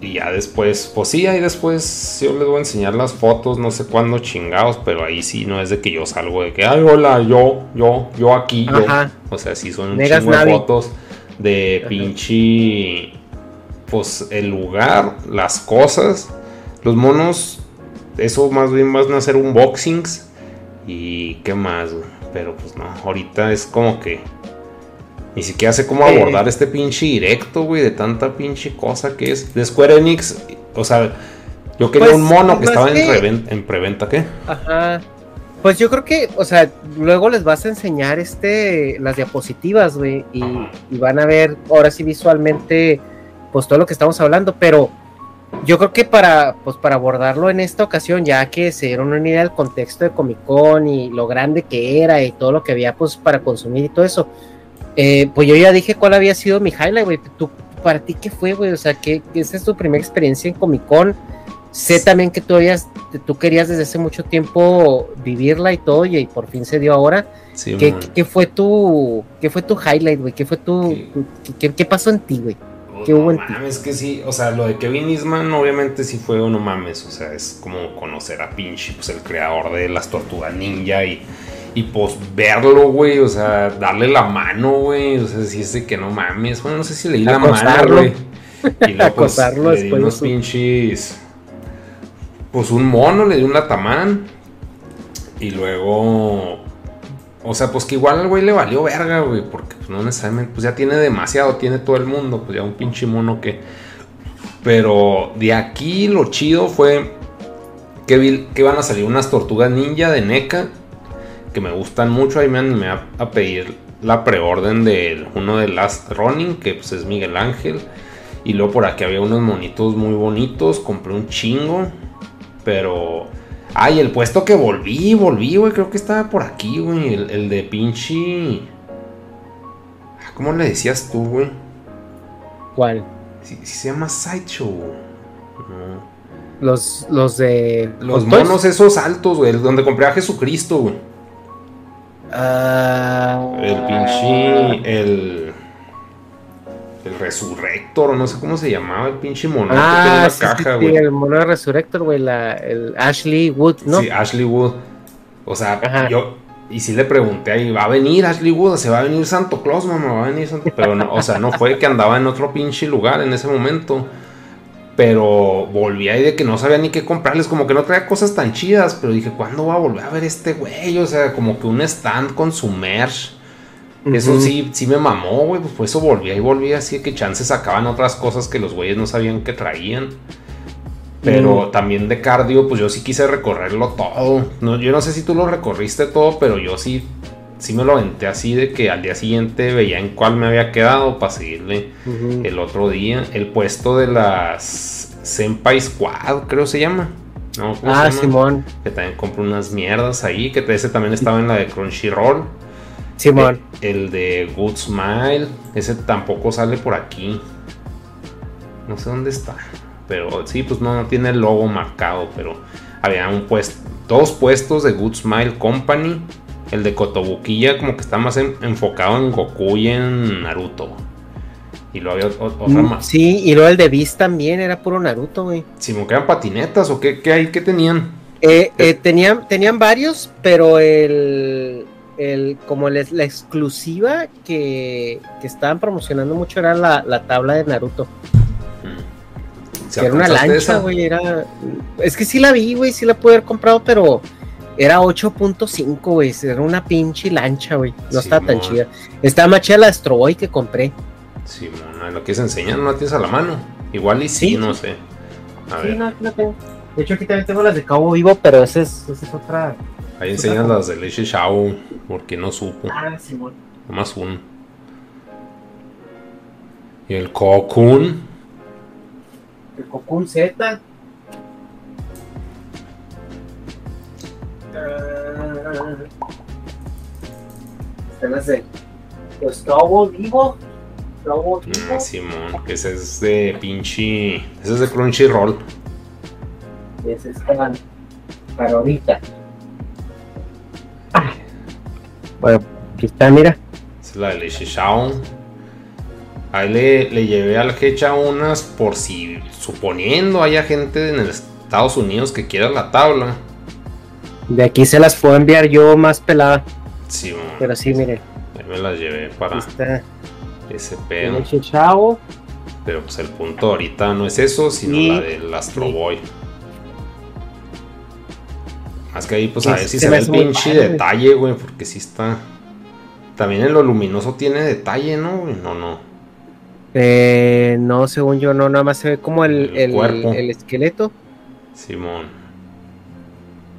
Y ya después, pues sí, ahí después yo les voy a enseñar las fotos, no sé cuándo chingados, pero ahí sí no es de que yo salgo de que, ay, hola, yo, yo, yo aquí, yo. Ajá. O sea, sí son un Negas chingo de fotos de pinche, pues el lugar, las cosas, los monos, eso más bien van a hacer unboxings y qué más, güey. Pero pues no, ahorita es como que ni siquiera sé cómo Eh. abordar este pinche directo, güey, de tanta pinche cosa que es. De Square Enix, o sea, yo quería Pues, un mono que estaba es en, reven- en preventa, ¿qué? Ajá. Pues yo creo que, o sea, luego les vas a enseñar este las diapositivas, güey, y van a ver ahora sí visualmente, pues todo lo que estamos hablando, pero yo creo que para, pues para abordarlo en esta ocasión, ya que se dieron una idea del contexto de Comic Con y lo grande que era y todo lo que había, pues para consumir y todo eso, eh, pues yo ya dije cuál había sido mi highlight, güey. ¿Tú, para ti qué fue, güey? O sea, ¿qué, qué- esa es tu primera experiencia en Comic Con? Sé también que tú, habías, tú querías desde hace mucho tiempo vivirla y todo, y, por fin se dio ahora. Sí, ¿Qué, qué- qué fue tu, qué fue tu highlight, güey? ¿Qué fue tu, Sí. qué, qué pasó en ti, güey? Oh, ¿Qué no hubo en ti? mames, que sí, o sea, lo de Kevin Eastman obviamente sí fue no mames, o sea, es como conocer a pinche, pues el creador de las tortugas ninja y, y pues verlo, güey, o sea, darle la mano, güey, o sea, si es de que no mames, bueno, no sé si leí la mano, güey. Y luego pues Acosarlo le di unos su- pinches, pues un mono, le di un latamán y luego... O sea, pues que igual al güey le valió verga, güey, porque pues no necesariamente, pues ya tiene demasiado, tiene todo el mundo, pues ya un pinche mono que... Pero de aquí lo chido fue que, vi- que van a salir unas tortugas ninja de NECA, que me gustan mucho, ahí me animé a, a pedir la preorden de uno de Last Running, que pues es Miguel Ángel, y luego por aquí había unos monitos muy bonitos, compré un chingo, pero... Ay, el puesto que volví, volví, güey. Creo que estaba por aquí, güey. El, el de pinche. Ah, ¿Cómo le decías tú, güey? ¿Cuál? Sí se llama Sideshow. No. Los, los de. Los monos esos altos, güey. Donde compré a Jesucristo, güey. Ah, El pinche. El. El Resurrector, no sé cómo se llamaba, el pinche mono Ah, sí, caja, sí, el mono de Resurrector, güey, el Ashley Wood, ¿no? Sí, Ashley Wood. O sea, Ajá. yo. Y sí le pregunté ahí, ¿va a venir Ashley Wood? ¿Se va a venir Santo Claus, mamá? ¿Va a venir Santo Pero no, o sea, no fue que andaba en otro pinche lugar en ese momento. Pero volví ahí de que no sabía ni qué comprarles, como que no traía cosas tan chidas. Pero dije, ¿cuándo va a volver a ver este güey? O sea, como que un stand con su merch. Eso sí, sí me mamó, güey. Pues por eso volví ahí, volví así que chances sacaban otras cosas que los güeyes no sabían que traían. Pero también de cardio, pues yo sí quise recorrerlo todo. No, yo no sé si tú lo recorriste todo, pero yo sí, sí me lo aventé así de que al día siguiente veía en cuál me había quedado para seguirle el otro día. El puesto de las Senpai Squad, creo se llama. ¿no? ¿Cómo Ah, se llama? Simón. Que también compré unas mierdas ahí. Que ese también estaba en la de Crunchyroll. Simón. Eh, El de Good Smile. Ese tampoco sale por aquí. No sé dónde está. Pero sí, pues no, no tiene el logo marcado. Pero había un puesto. Dos puestos de Good Smile Company. El de Kotobukiya como que está más en- enfocado en Goku y en Naruto. Y luego había otra Mm, más. Sí, y luego el de Beast también era puro Naruto, güey. Si me quedan patinetas o qué, qué hay, qué tenían. Eh, eh, tenían, tenían varios, pero el, el como les- la exclusiva que, que estaban promocionando mucho era la, la tabla de Naruto. ¿Se que era una lancha, güey. Era. Es que sí la vi, güey. Sí la pude haber comprado, pero era 8.5, güey. Era una pinche lancha, güey. No estaba tan chida. Estaba más chida la Astro Boy que compré. Sí, mona, lo que se enseña no la tienes a la mano. Igual y sí, Sí. no sé. A Sí, ver, no, aquí la tengo. De hecho, aquí también tengo las de Cabo Vivo, pero esa es, esa es otra. ahí enseñas las de Leche Shao, porque no supo. Ah, sí, güey. Nomás uno. Y el Cocoon. El Cocoon Z. De los Cabo Vivo. Cabo Vivo. Ah, Simón, que ese es de pinche. Ese es de Crunchyroll. Ese están para ahorita. Ah. Bueno, aquí está, mira. Esa es la de Leche Shao. Ahí le, le llevé al Hecha unas por si, suponiendo haya gente en el Estados Unidos que quiera la tabla. De aquí se las puedo enviar yo más pelada. Simón. Pero sí, miren. Ahí me las llevé para está ese pedo. chavo. Pero pues el punto ahorita no es eso, sino Y- la del Astro. Boy. Más que ahí, pues a ver si se ve el pinche padre. detalle, güey, porque sí está. También en lo luminoso tiene detalle, ¿no? No, no. Eh, no, según yo, no, nada más se ve como el, El el- el esqueleto. Simón,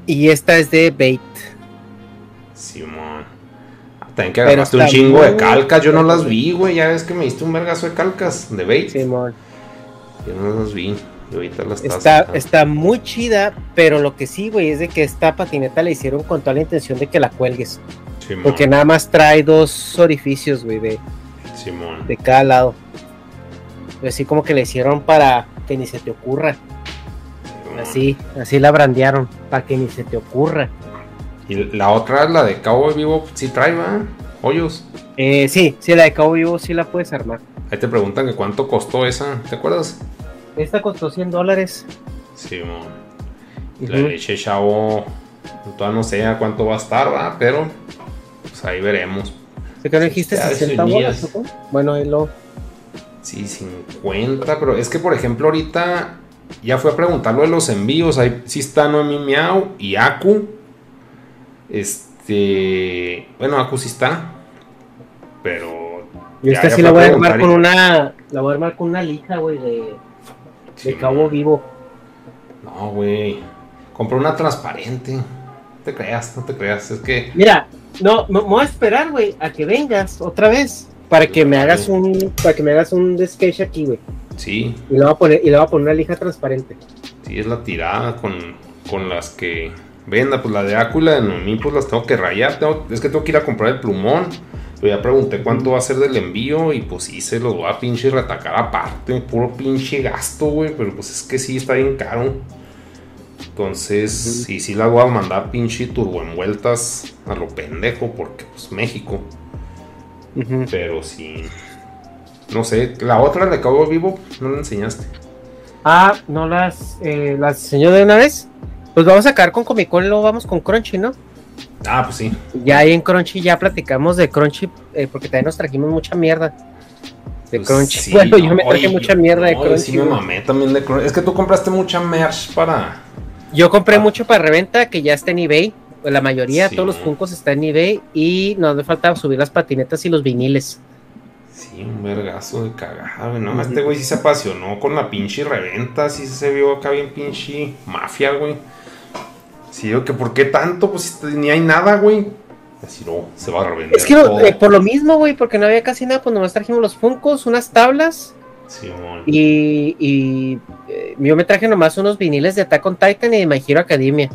Y esta es de Bait. Simón. También que agarraste un chingo de calcas, yo no las vi, güey. Ya ves que me diste un vergazo de calcas de bait. Simón. Yo no las vi. Y ahorita las Está, está muy chida, pero lo que sí, güey, es de que esta patineta la hicieron con toda la intención de que la cuelgues. Simón, Porque nada más trae dos orificios, güey, de, Simón. de cada lado. Así como que le hicieron para que ni se te ocurra. Así, así la brandearon, para que ni se te ocurra. Y la otra, la de Cowboy Vivo, sí trae, ¿va? Hoyos. Eh, sí, sí, la de Cabo Vivo sí la puedes armar. Ahí te preguntan que cuánto costó esa, ¿te acuerdas? Esta costó 100 dólares. Simón. Y La Ujú. leche chavo, todavía no sé a cuánto va a estar, ¿va? Pero, pues ahí veremos. ¿Se que no dijiste Ya, 60 eso bolas? ni o cómo? Bueno, ahí lo. Sí, 50, pero es que, por ejemplo, ahorita ya fue a preguntar lo de los envíos. Ahí sí está Noemi Miau y Aku. Este. Bueno, Aku sí está. Pero. Yo esta sí la voy a armar con una. La voy a armar con una lija, güey, de, de Sí, Cabo Vivo. No, güey. Compré una transparente. No te creas, no te creas. Es que. Mira, no, me me voy a esperar, güey, a que vengas otra vez. Para que me hagas un. Para que me hagas un sketch aquí, güey. Sí, Y le voy a poner, y le voy a poner una lija transparente. sí, es la tirada con, con las que venda. Pues la de Aku y la de Noemí, pues las tengo que rayar. tengo- es que tengo que ir a comprar el plumón. Pero ya pregunté cuánto va a ser del envío. Y pues sí, se los voy a pinche retacar aparte. Puro pinche gasto, güey. Pero pues es que sí, está bien caro. Entonces, sí, sí las voy a mandar pinche turbo envueltas a lo pendejo. Porque pues México. Pero sí. No sé, la otra de Cabo Vivo no la enseñaste. Ah, no las. Eh, las enseñó de una vez. Pues vamos a sacar con Comic Con, luego vamos con Crunchy, ¿no? Ah, pues sí. Ya ahí en Crunchy ya platicamos de Crunchy, eh, porque también nos trajimos mucha mierda de Pues Crunchy. sí, bueno, yo me traje oye, mucha mierda de no, Crunchy. Sí, me mamé también de Crunchy. Es que tú compraste mucha merch para. Yo compré Ah. mucho para reventa que ya está en eBay. La mayoría, Sí. todos los Funkos están en eBay. Y nos hace falta subir las patinetas y los viniles. Sí, un vergazo de cagada. No, este güey sí se apasionó con la pinche reventa. Sí se vio acá bien pinche mafia, güey. Sí, digo que ¿por qué tanto? Pues ni hay nada, güey. Así no, se va a revender. Es que eh, por lo mismo, güey, porque no había casi nada, pues nomás trajimos los funcos, unas tablas. Sí, y, y eh, yo me traje nomás unos viniles de Attack on Titan y de My Hero Academia.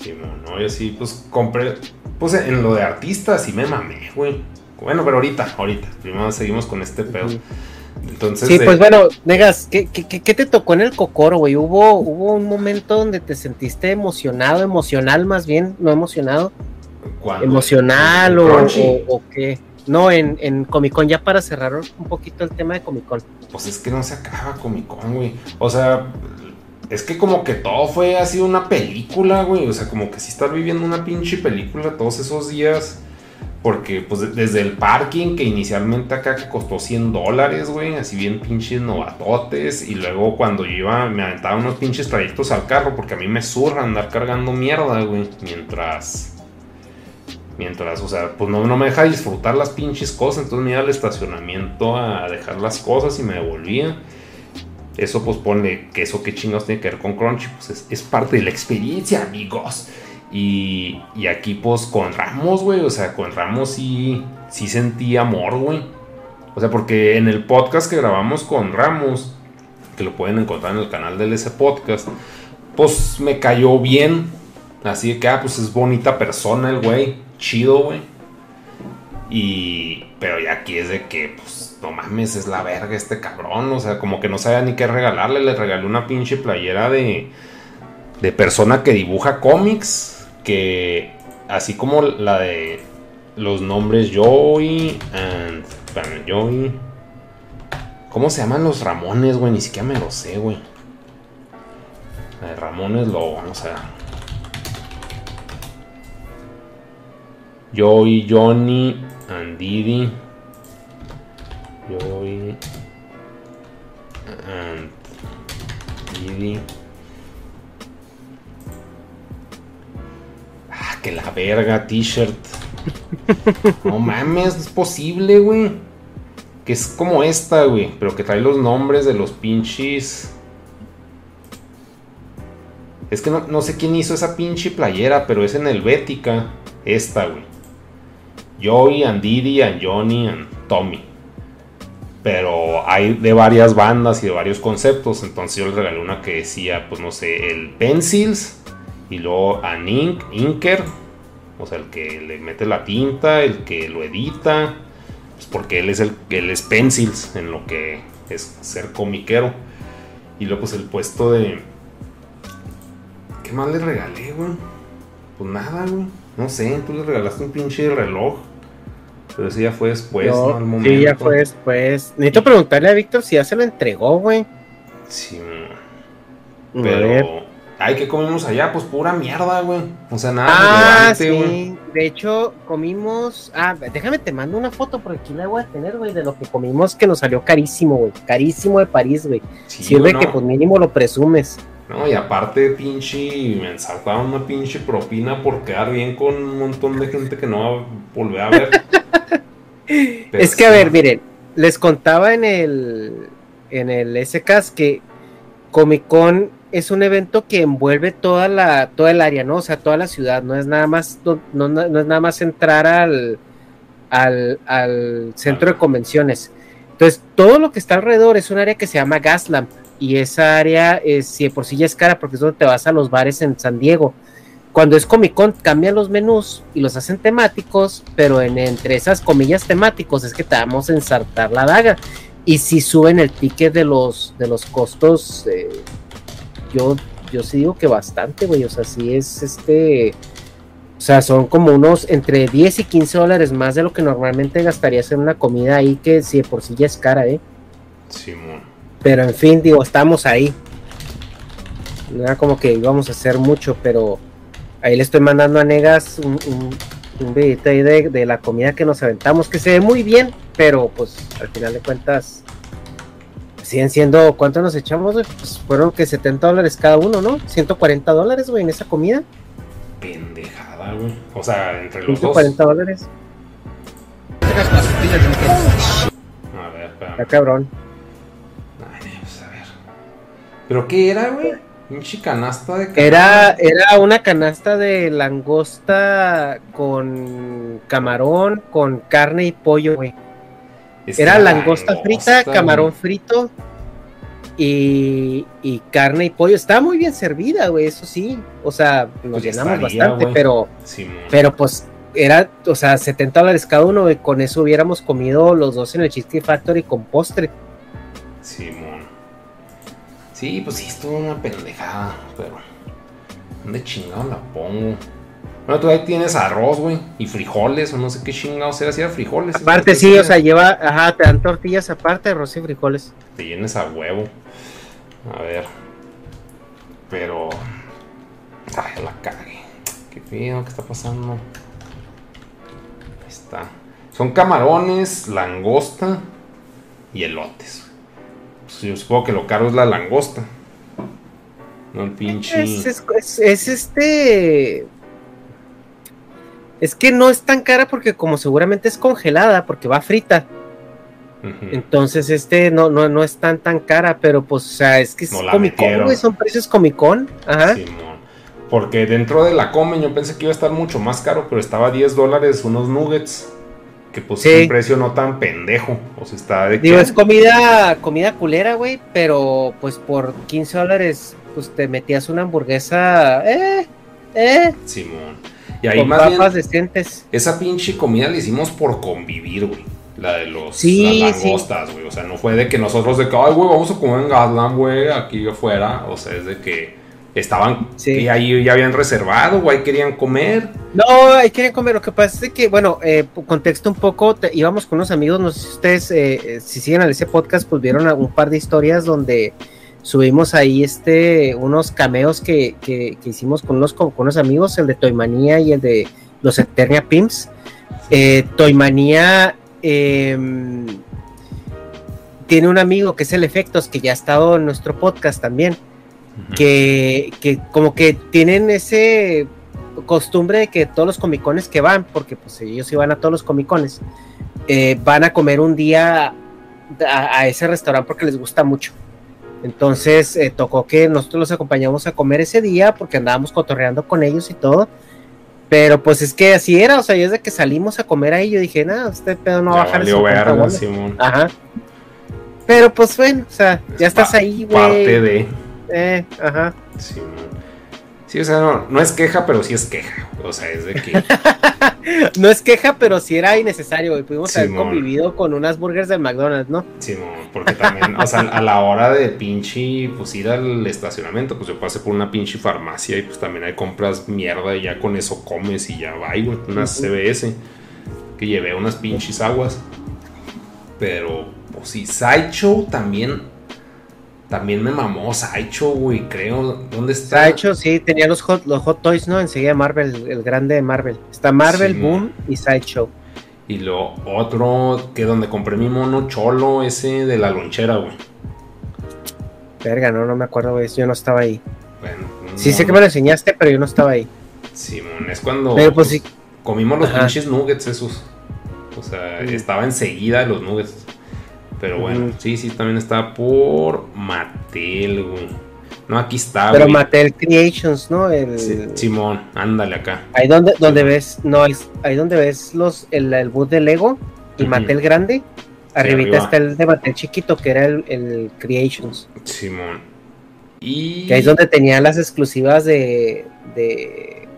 Sí, no, yo sí, pues compré. Pues en lo de artistas sí me mamé, güey. Bueno, pero ahorita, ahorita. Primero seguimos con este pedo. Entonces, sí, pues bueno, Negas, ¿qué, ¿qué, te tocó en el cocoro, güey? ¿Hubo, ¿Hubo un momento donde te sentiste emocionado, emocional más bien, no emocionado? ¿Emocional o, o, qué? No, en, en Comic Con, ya para cerrar un poquito el tema de Comic Con. Pues es que no se acaba Comic Con, güey. O sea, es que como que todo fue así una película, güey. O sea, como que si estás viviendo una pinche película todos esos días porque pues desde el parking que inicialmente acá que costó 100 dólares, güey, así bien pinches novatotes. Y luego cuando yo iba, me aventaba unos pinches trayectos al carro porque a mí me surra andar cargando mierda, güey. Mientras... Mientras, o sea, pues no, no me deja disfrutar las pinches cosas. Entonces me iba al estacionamiento a dejar las cosas y me devolvía. Eso pues pone que eso qué chingados tiene que ver con Crunchy. Pues es, es parte de la experiencia, amigos. Y, aquí pues con Ramos, güey, o sea, con Ramos sí, sí sentí amor, güey. O sea, porque en el podcast que grabamos con Ramos, que lo pueden encontrar en el canal del ese podcast, pues me cayó bien. Así que, ah, pues es bonita persona el güey, chido, güey. Y, pero ya aquí es de que, pues, no mames, es la verga este cabrón. O sea, como que no sabía ni qué regalarle. Le regalé una pinche playera de, de persona que dibuja cómics que así como la de los nombres Joey and Joey ¿Cómo se llaman los Ramones, güey? Ni siquiera me lo sé, güey. La de Ramones lo vamos a Joey, Johnny and Didi. Joey and Didi. Que la verga, t-shirt. no mames, es posible, güey. Que es como esta, güey. Pero que trae los nombres de los pinches. Es que no, sé quién hizo esa pinche playera, pero es en Helvética. Esta, güey. Joey, and Didi, and Johnny, and Tommy. Pero hay de varias bandas y de varios conceptos. Entonces yo le regalé una que decía, pues no sé, el Pencils y luego a Ink, Inker, o sea, el que le mete la tinta, el que lo edita, pues porque él es el él es pencils en lo que es ser comiquero. Y luego pues el puesto de ¿Qué más le regalé, güey? Pues nada, güey. No sé, tú le regalaste un pinche reloj. Pero ese ya fue después, ¿no? Al momento. Sí, ya fue después. Necesito preguntarle a Víctor si ya se lo entregó, güey. Sí. Pero Ay, ¿qué comimos allá? Pues pura mierda, güey. O sea, nada. Ah, sí. De hecho, comimos. Ah, déjame te mando una foto porque aquí la voy a tener, güey, de lo que comimos que nos salió carísimo, güey. Carísimo de París, güey. Sirve que pues mínimo lo presumes. No, y aparte, pinche, me ensartaron una pinche propina por quedar bien con un montón de gente que no va a volver a ver. es que, a ver, miren, les contaba en el, en el SCAS que Comic Con es un evento que envuelve toda la, toda el área, ¿no? O sea, toda la ciudad, no es nada más, no, no, es nada más entrar al, al, centro de convenciones. Entonces, todo lo que está alrededor es un área que se llama Gaslamp, y esa área, es, si de por sí ya es cara, porque es donde te vas a los bares en San Diego. Cuando es Comic Con, cambian los menús y los hacen temáticos, pero en, entre esas comillas temáticos es que te vamos a ensartar la daga. Y si suben el ticket de los, de los costos eh, yo, yo sí digo que bastante, güey. O sea, sí es este. O sea, son como unos entre 10 y 15 dólares más de lo que normalmente gastarías en una comida ahí, que si de por sí ya es cara, ¿eh? Sí, Pero en fin, digo, estamos ahí. No era como que íbamos a hacer mucho, pero ahí le estoy mandando a Negas un, un, videito ahí de, de, la comida que nos aventamos, que se ve muy bien, pero pues al final de cuentas siguen siendo, ¿cuánto nos echamos? Pues fueron que 70 dólares cada uno, ¿no? 140 dólares, güey, en esa comida. Pendejada, güey. O sea, entre los 140 dólares. Está cabrón. Ay, pues, a ver. ¿Pero qué era, güey? Un chicanasta de Era, era una canasta de langosta con camarón, con carne y pollo, güey. Era langosta, frita, camarón frito y, y, carne y pollo. Estaba muy bien servida, güey, eso sí. O sea, nos Pues llenamos estaría, bastante, pero, pero pues era, o sea, 70 dólares cada uno, con eso hubiéramos comido los dos en el Cheesecake Factory con postre. Simón. Sí, pues sí, es toda una pendejada, pero. ¿Dónde chingado la pongo? Bueno, tú ahí tienes arroz, güey, y frijoles, o no sé qué chingados era, si era frijoles. Aparte, sí, o sea, lleva, ajá, te dan tortillas aparte, arroz y frijoles. Te llenes a huevo. A ver. Pero. Ay, la cagué. Qué feo, ¿qué está pasando? Ahí está. Son camarones, langosta y elotes. Pues yo supongo que lo caro es la langosta. No el pinche. Es, es- es- es este. Es que no es tan cara porque como seguramente es congelada, porque va frita. Entonces, este no, no, no es tan tan cara, pero pues, o sea, es que es No Comic Con, güey, son precios Comic Con. Ajá. Porque dentro de la Comen yo pensé que iba a estar mucho más caro, pero estaba a 10 dólares unos nuggets. Que pues Sí. es un precio no tan pendejo. O sea, está de Digo, que- es comida, comida culera, güey, pero pues por 15 dólares, pues te metías una hamburguesa, eh, eh, Simón. Y ahí con más bien, papas decentes. esa pinche comida la hicimos por convivir, güey. La de los Sí, las langostas, güey. O sea, no fue de que nosotros de que, ay, güey, vamos a comer en Gaslam, güey, aquí afuera. O sea, es de que estaban, Sí. que ahí ya habían reservado, güey, querían comer. No, ahí quieren comer. Lo que pasa es de que, bueno, eh, contexto un poco, te- íbamos con unos amigos, no sé si ustedes, eh, eh, si siguen a ese podcast, pues vieron a- un par de historias donde subimos ahí este, unos cameos que, que- que hicimos con unos, con, con unos amigos, el de Toymanía y el de los Eternia Pimps. Eh, Toymanía em, tiene un amigo que es el Efectos, que ya ha estado en nuestro podcast también que, que como que tienen ese costumbre de que todos los comicones que van, porque pues ellos iban a todos los comicones, eh, van a comer un día a, a ese restaurante porque les gusta mucho. Entonces eh, tocó que nosotros los acompañamos a comer ese día porque andábamos cotorreando con ellos y todo. Pero pues es que así era, o sea, yo desde que salimos a comer ahí, yo dije, nada, este pedo no va a bajar. de valió 50 verga, bolas". Simón. Ajá. Pero pues bueno, o sea, ya Es estás pa- ahí, Parte güey. de. Eh, ajá. Simón. Sí, o sea, no, no es queja, pero sí es queja. O sea, es de que. No es queja, pero sí era innecesario, güey. Pudimos haber convivido con unas burgers del McDonald's, ¿no? Simón, porque también, o sea, a la hora de pinche, pues ir al estacionamiento, pues yo pasé por una pinche farmacia y pues también hay compras mierda y ya con eso comes y ya va, güey, unas CBS, que llevé unas pinches aguas. Pero, pues sí, Sideshow también, también me mamó Sideshow, güey, creo. ¿Dónde está? Sideshow, sí, tenía los hot, los hot toys, ¿no? Enseguida Marvel, el grande de Marvel. Está Marvel, Sí, Boom y Sideshow. Y lo otro, que donde compré mi mono cholo, ese de la lonchera, güey. Verga, no, no me acuerdo, güey. Yo no estaba ahí. Bueno, Sí, sé que me lo enseñaste, pero yo no estaba ahí. Simón, es cuando Pero, pues, sí. comimos los Ajá. pinches nuggets esos. O sea, estaba enseguida los nuggets. Pero bueno, sí, sí, también está por Mattel, güey. No, aquí está, pero güey. Mattel Creations, ¿no? El, Sí, Simón, ándale acá. ahí donde, donde ves, no, es, ahí donde ves los, el, el boot de Lego y Ujú. Mattel grande. Arribita está el de Mattel chiquito, que era el, el Creations. Simón. Y. Que ahí es donde tenían las exclusivas de, de,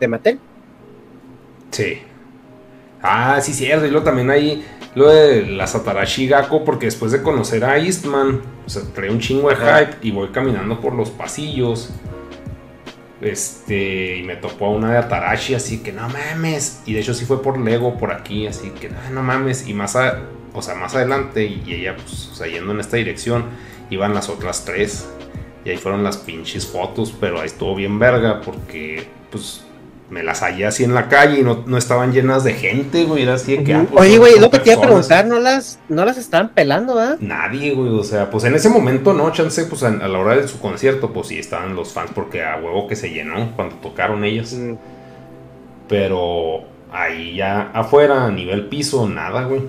de Mattel. Sí. Ah, sí, cierto. Y luego también hay lo de la Satarashi Gakko, porque después de conocer a Eastman, o sea, trae un chingo de Ajá. hype y voy caminando por los pasillos. Este, y me topó a una de Atarashi, así que no mames. Y de hecho, sí fue por Lego por aquí, así que no, no mames. Y más, a- o sea, más adelante, y ella, pues, o sea, yendo en esta dirección, iban las otras tres. Y ahí fueron las pinches fotos, pero ahí estuvo bien verga, porque, pues, me las hallé así en la calle y no, no estaban llenas de gente, güey. Era así de que. ah, pues, Oye, güey, lo que te iba a preguntar, ¿no las, no las estaban pelando, ¿verdad? Nadie, güey, o sea, pues en ese momento no, chance, pues a, a la hora de su concierto, pues sí estaban los fans porque a huevo que se llenó cuando tocaron ellas. Mm. Pero ahí ya afuera, a nivel piso, nada, güey.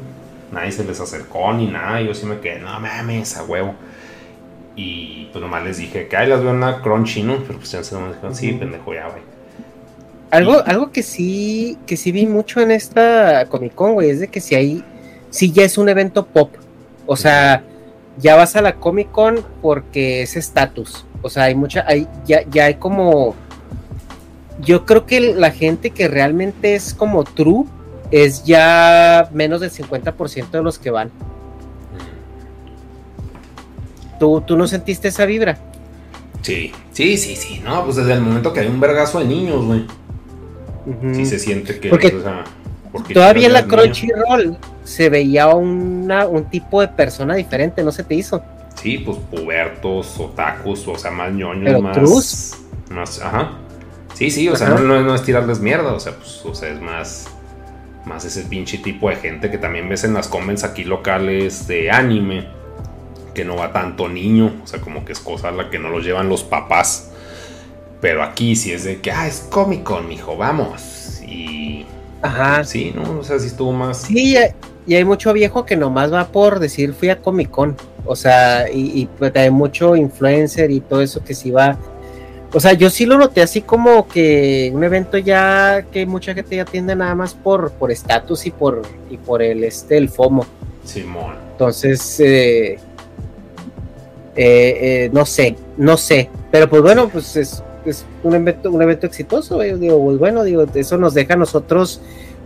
nadie se les acercó ni nada. Yo sí me quedé, no mames, a huevo. Y pues nomás les dije que ahí las veo en la Crunchy, ¿no? Pero pues ya se me dijeron, sí, pendejo, ya, güey. Algo, algo que sí, que sí vi mucho en esta Comic Con, güey, es de que si hay, si ya es un evento pop. O sea, ya vas a la Comic Con porque es estatus. O sea, hay mucha, hay, ya, ya hay como. Yo creo que la gente que realmente es como true es ya menos del 50% de los que van. ¿Tú, ¿Tú no sentiste esa vibra? Sí, sí, sí, sí. No, pues desde el momento que hay un vergazo de niños, güey. Sí se siente que... Porque o sea, porque Todavía en la. Crunchyroll se veía una, un tipo de persona diferente, ¿no se te hizo? Sí, pues pubertos, otakus, o sea, más ñoños, Pero más. trus. Más, ajá. Sí, sí, o sea, no, no- no es tirarles mierda, o sea, pues, o sea, es más. Más ese pinche tipo de gente que también ves en las convents aquí locales de anime. Que no va tanto niño, o sea, como que es cosa a la que no los llevan los papás. Pero aquí sí es de que, ah, es Comic Con, mijo, vamos. Y. Ajá. Sí, ¿no? O sea, sí estuvo más. Sí, y hay- mucho viejo que nomás va por decir fui a Comic Con. O sea, y, y pues hay mucho influencer y todo eso que sí va. O sea, yo sí lo noté así como que un evento ya que mucha gente ya atiende nada más por por estatus y por y por el este el FOMO. Simón. Entonces, eh, eh, eh, no sé, no sé. Pero pues bueno, pues es, es un evento, un evento exitoso, güey. Digo, pues bueno, digo, eso nos deja a nosotros,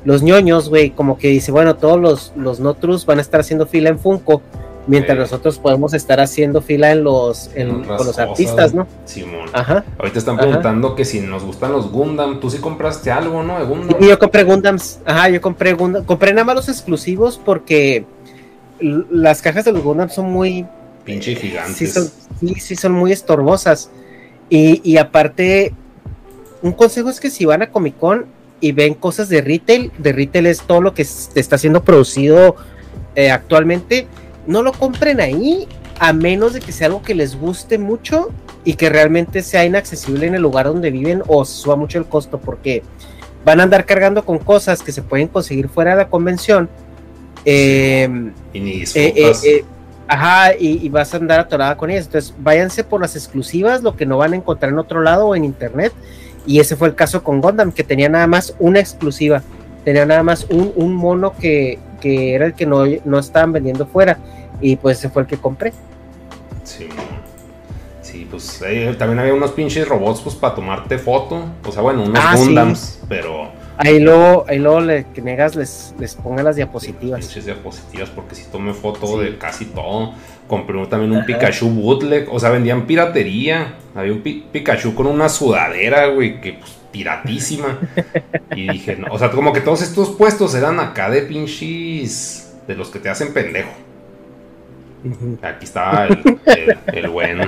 los ñoños, güey, como que dice, bueno, todos los, los no trus van a estar haciendo fila en Funko, mientras nosotros podemos estar haciendo fila en los, en- con los artistas, ¿no? Simón. Ajá. Ahorita están Ajá. preguntando que si nos gustan los Gundam. Tú sí compraste algo, ¿no? De Gundam. Yo compré Gundams, ajá, yo compré Gundam, compré nada más los exclusivos porque las cajas de los Gundams son muy, Pinche gigantes. sí son, sí, sí son muy estorbosas. Y, y aparte, un consejo es que si van a Comic Con y ven cosas de retail, de retail es todo lo que está siendo producido eh, actualmente, no lo compren ahí a menos de que sea algo que les guste mucho y que realmente sea inaccesible en el lugar donde viven o suba mucho el costo porque van a andar cargando con cosas que se pueden conseguir fuera de la convención. Eh, Y ni disfrutas. eh, eh, ajá, y, y vas a andar atorada con ellas. Entonces, váyanse por las exclusivas, lo que no van a encontrar en otro lado o en internet. Y ese fue el caso con Gundam, que tenía nada más una exclusiva. Tenía nada más un, un mono que, que era el que no, no estaban vendiendo fuera. Y pues ese fue el que compré. Sí, sí, pues eh, también había unos pinches robots pues para tomarte foto. O sea, bueno, unos Ah, sí. Gundams, pero Ahí luego, ahí luego le, que negas les, les ponga las diapositivas. pinches diapositivas porque si tomé foto de casi todo. Compré también un Pikachu bootleg, o sea, vendían piratería. Había un Pi- Pikachu con una sudadera, güey, que pues piratísima. y dije, no, o sea, como que todos estos puestos eran acá de pinches de los que te hacen pendejo. Aquí estaba el, el- el buen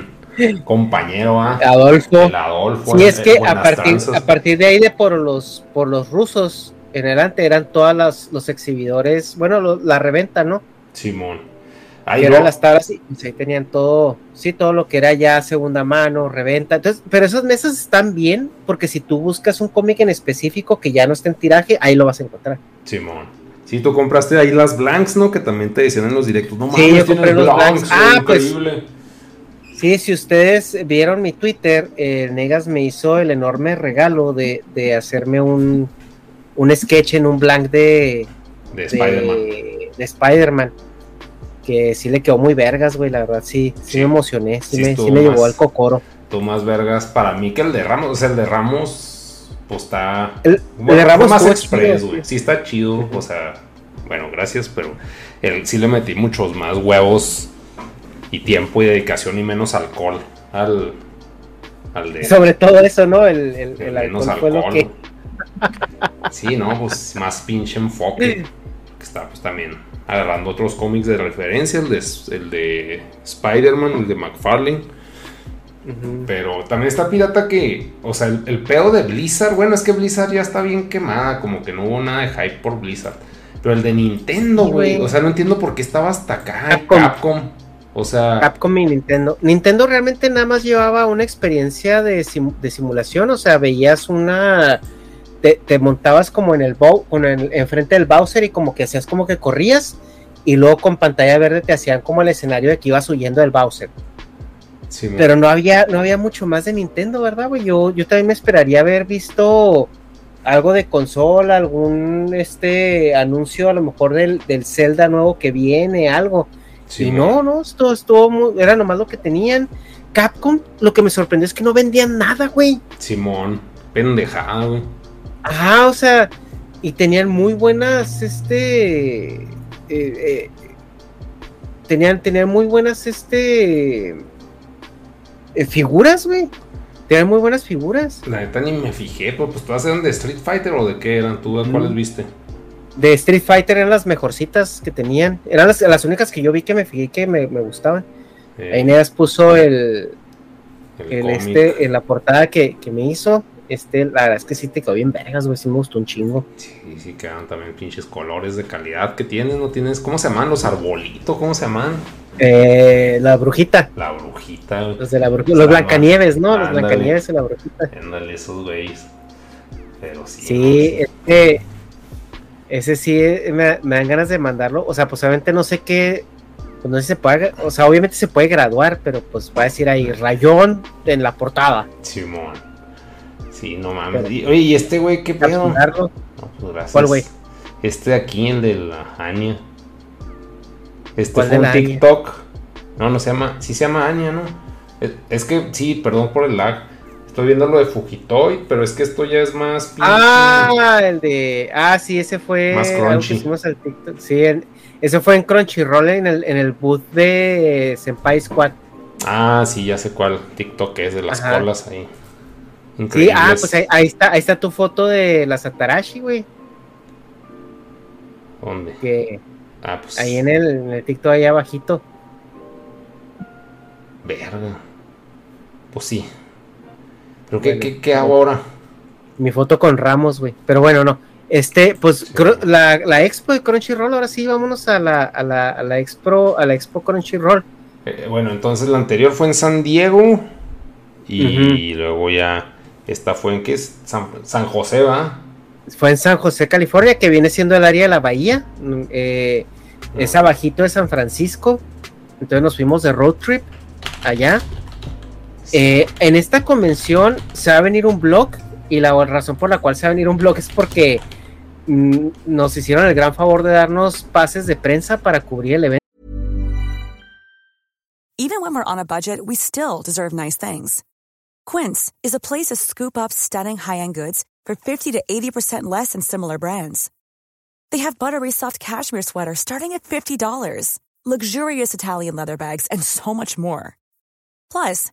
compañero, ¿ah? Adolfo. El Adolfo. Es que a partir, tranzas. a partir de ahí de por los por los rusos en adelante eran todas las los exhibidores, bueno, lo- la reventa, ¿no? Simón. Ahí eran no, las tablas y pues, ahí tenían todo, sí, todo lo que era ya segunda mano, reventa. Entonces, pero esas mesas están bien porque si tú buscas un cómic en específico que ya no está en tiraje, ahí lo vas a encontrar. Simón. Sí, tú compraste ahí las blanks, ¿no? Que también te decían en los directos. No Sí, mames, yo compré los blanks. güey, Ah, pues, increíble. Sí, si ustedes vieron mi Twitter, eh, Negas me hizo el enorme regalo de, de hacerme un, un sketch en un blank de, De Spider-Man. de Spider-Man. Que sí le quedó muy vergas, güey, la verdad, sí, sí, Sí. me emocioné, sí, Sí me, sí me llevó más- al cocoro. Tú más vergas para mí que el de Ramos. O sea, el de Ramos, pues está. El- Bueno, el de Ramos más express, güey. Sí está chido. O sea, bueno, gracias, pero el, sí le metí muchos más huevos y tiempo y dedicación y menos alcohol al, al de. Sobre todo eso, ¿no? El, el, el el menos alcohol que... Sí, no, pues más pinche enfoque. Que está pues también agarrando otros cómics de referencia, el de, el de Spider-Man, el de McFarlane. Pero también está pirata que, o sea, el, el pedo de Blizzard, bueno, es que Blizzard ya está bien quemada, como que no hubo nada de hype por Blizzard. Pero el de Nintendo, güey, güey. o sea, no entiendo por qué estaba hasta acá, Capcom. Capcom. O sea, Capcom y Nintendo. Nintendo realmente nada más llevaba una experiencia de, sim- de simulación, o sea, veías una... Te, te montabas como en el, Bow- enfrente del Bowser y como que hacías como que corrías y luego con pantalla verde te hacían como el escenario de que ibas huyendo del Bowser. Sí. Pero no había, no había mucho más de Nintendo, ¿verdad, güey? Yo, yo también me esperaría haber visto algo de consola, algún este anuncio a lo mejor del, del Zelda nuevo que viene, algo. Sí, y no, no, esto estuvo muy, era nomás lo que tenían. Capcom, lo que me sorprendió es que no vendían nada, güey. Simón, pendejada, güey. Ajá, o sea, y tenían muy buenas, este, eh, eh, tenían, tenían muy buenas, este, eh, figuras, güey. Tenían muy buenas figuras. La neta ni me fijé, pero pues todas eran de Street Fighter o de qué eran, tú a Mm. cuáles viste. De Street Fighter eran las mejorcitas que tenían. Eran las, las únicas que yo vi que me fijé que me, me gustaban. Eh, puso el, el este, en la portada que, que me hizo. Este, la verdad es que sí te quedó bien vergas, güey. Sí me gustó un chingo. Sí, sí, quedan también pinches colores de calidad que tienes, ¿no tienes? ¿Cómo se llaman los arbolitos? ¿Cómo se llaman? Eh, la brujita. La brujita. Los de la brujita. Los Blancanieves, ¿no? Los. Blancanieves y la brujita. Ándale, esos güeyes. Pero sí. Sí, no, este. Ese sí eh, me, me dan ganas de mandarlo. O sea, pues obviamente no sé qué. Pues no sé si se puede. O sea, obviamente se puede graduar, pero pues va a decir ahí rayón en la portada. Simón. Sí, no mames. Pero- Y- oye, ¿y este güey qué pedo? No, pues gracias. ¿Cuál güey? Este de aquí, el de la Anya. Este ¿Cuál fue un? TikTok. No, no se llama. Sí se llama Anya, ¿no? Es, es que, sí, perdón por el lag. Estoy viendo lo de Fujitoy, pero es que esto ya es más. Ah, el de. Ah, sí, ese fue. Más crunchy. hicimos al TikTok. Sí, en- ese fue en Crunchyroll en el, en el booth de Senpai Squad. Ah, sí, ya sé cuál TikTok es de las Ajá. colas ahí. Sí, Increíbles. ah, pues ahí, ahí está, ahí está tu foto de la Satarashi, güey. ¿Dónde? Que Ah, pues. ahí en el, en el TikTok ahí abajito. Verga. Pues sí. ¿Pero qué, Bueno, qué, qué hago ahora? Mi foto con Ramos, güey. Pero bueno, no. Este, pues la, la expo de Crunchyroll, ahora sí, vámonos a la, a la, a la expo, a la expo Crunchyroll. Eh, bueno, entonces la anterior fue en San Diego. Y luego ya. Esta fue en qué es? San, San José, ¿va? Fue en San José, California, que viene siendo el área de la bahía. mm, eh, es abajito de San Francisco. Entonces nos fuimos de road trip allá. Eh, en esta convención se va a venir un blog y la razón por la cual se va a venir un blog es porque mm, nos hicieron el gran favor de darnos pases de prensa para cubrir el evento. Even when we're on a budget, we still deserve nice things. Quince is a place to scoop up stunning high-end goods for 50 to 80% less than similar brands. They have buttery soft cashmere sweaters starting at $50, luxurious Italian leather bags, and so much more. Plus,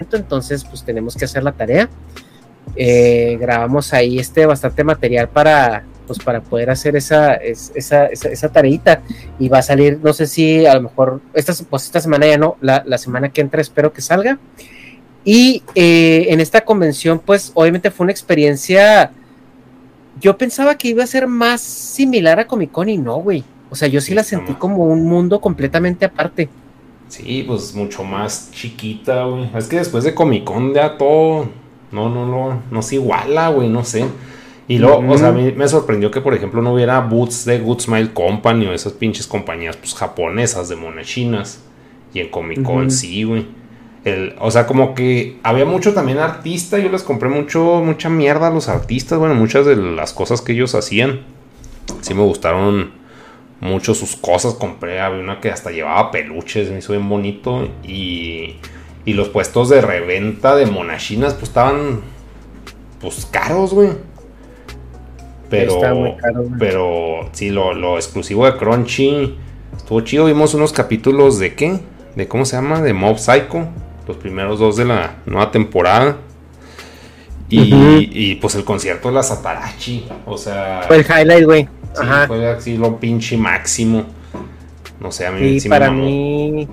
Entonces pues tenemos que hacer la tarea. Eh, grabamos ahí este bastante material para pues para poder hacer esa, es- esa, esa, esa tareita y va a salir, no sé si a lo mejor esta, pues esta semana ya no, la, la semana que entra espero que salga. Y eh, en esta convención pues obviamente fue una experiencia, yo pensaba que iba a ser más similar a Comic Con y no, güey. O sea, yo sí la sentí como un mundo completamente aparte. Sí, pues mucho más chiquita, güey. Es que después de Comic Con ya todo. No, no, no. No se iguala, güey, no sé. Y luego, o sea, a mí me sorprendió que, por ejemplo, no hubiera boots de Good Smile Company o esas pinches compañías pues, japonesas de monachinas. Y en Comic Con sí, güey. o sea, como que había mucho también artista. Yo les compré mucho, mucha mierda a los artistas. Bueno, muchas de las cosas que ellos hacían. Sí me gustaron mucho sus cosas. Compré, había una que hasta llevaba peluches, me hizo bien bonito. Y, y los puestos de reventa de monachinas, pues estaban, pues caros, güey. Pero, pero sí, lo, exclusivo de Crunchy estuvo chido. Vimos unos capítulos de qué? De cómo se llama? De Mob Psycho. Los primeros dos de la nueva temporada. Y, pues el concierto de la Satarachi. O sea. Fue el highlight, güey. Fue así lo pinche máximo. No sé, a mí sí, para mí.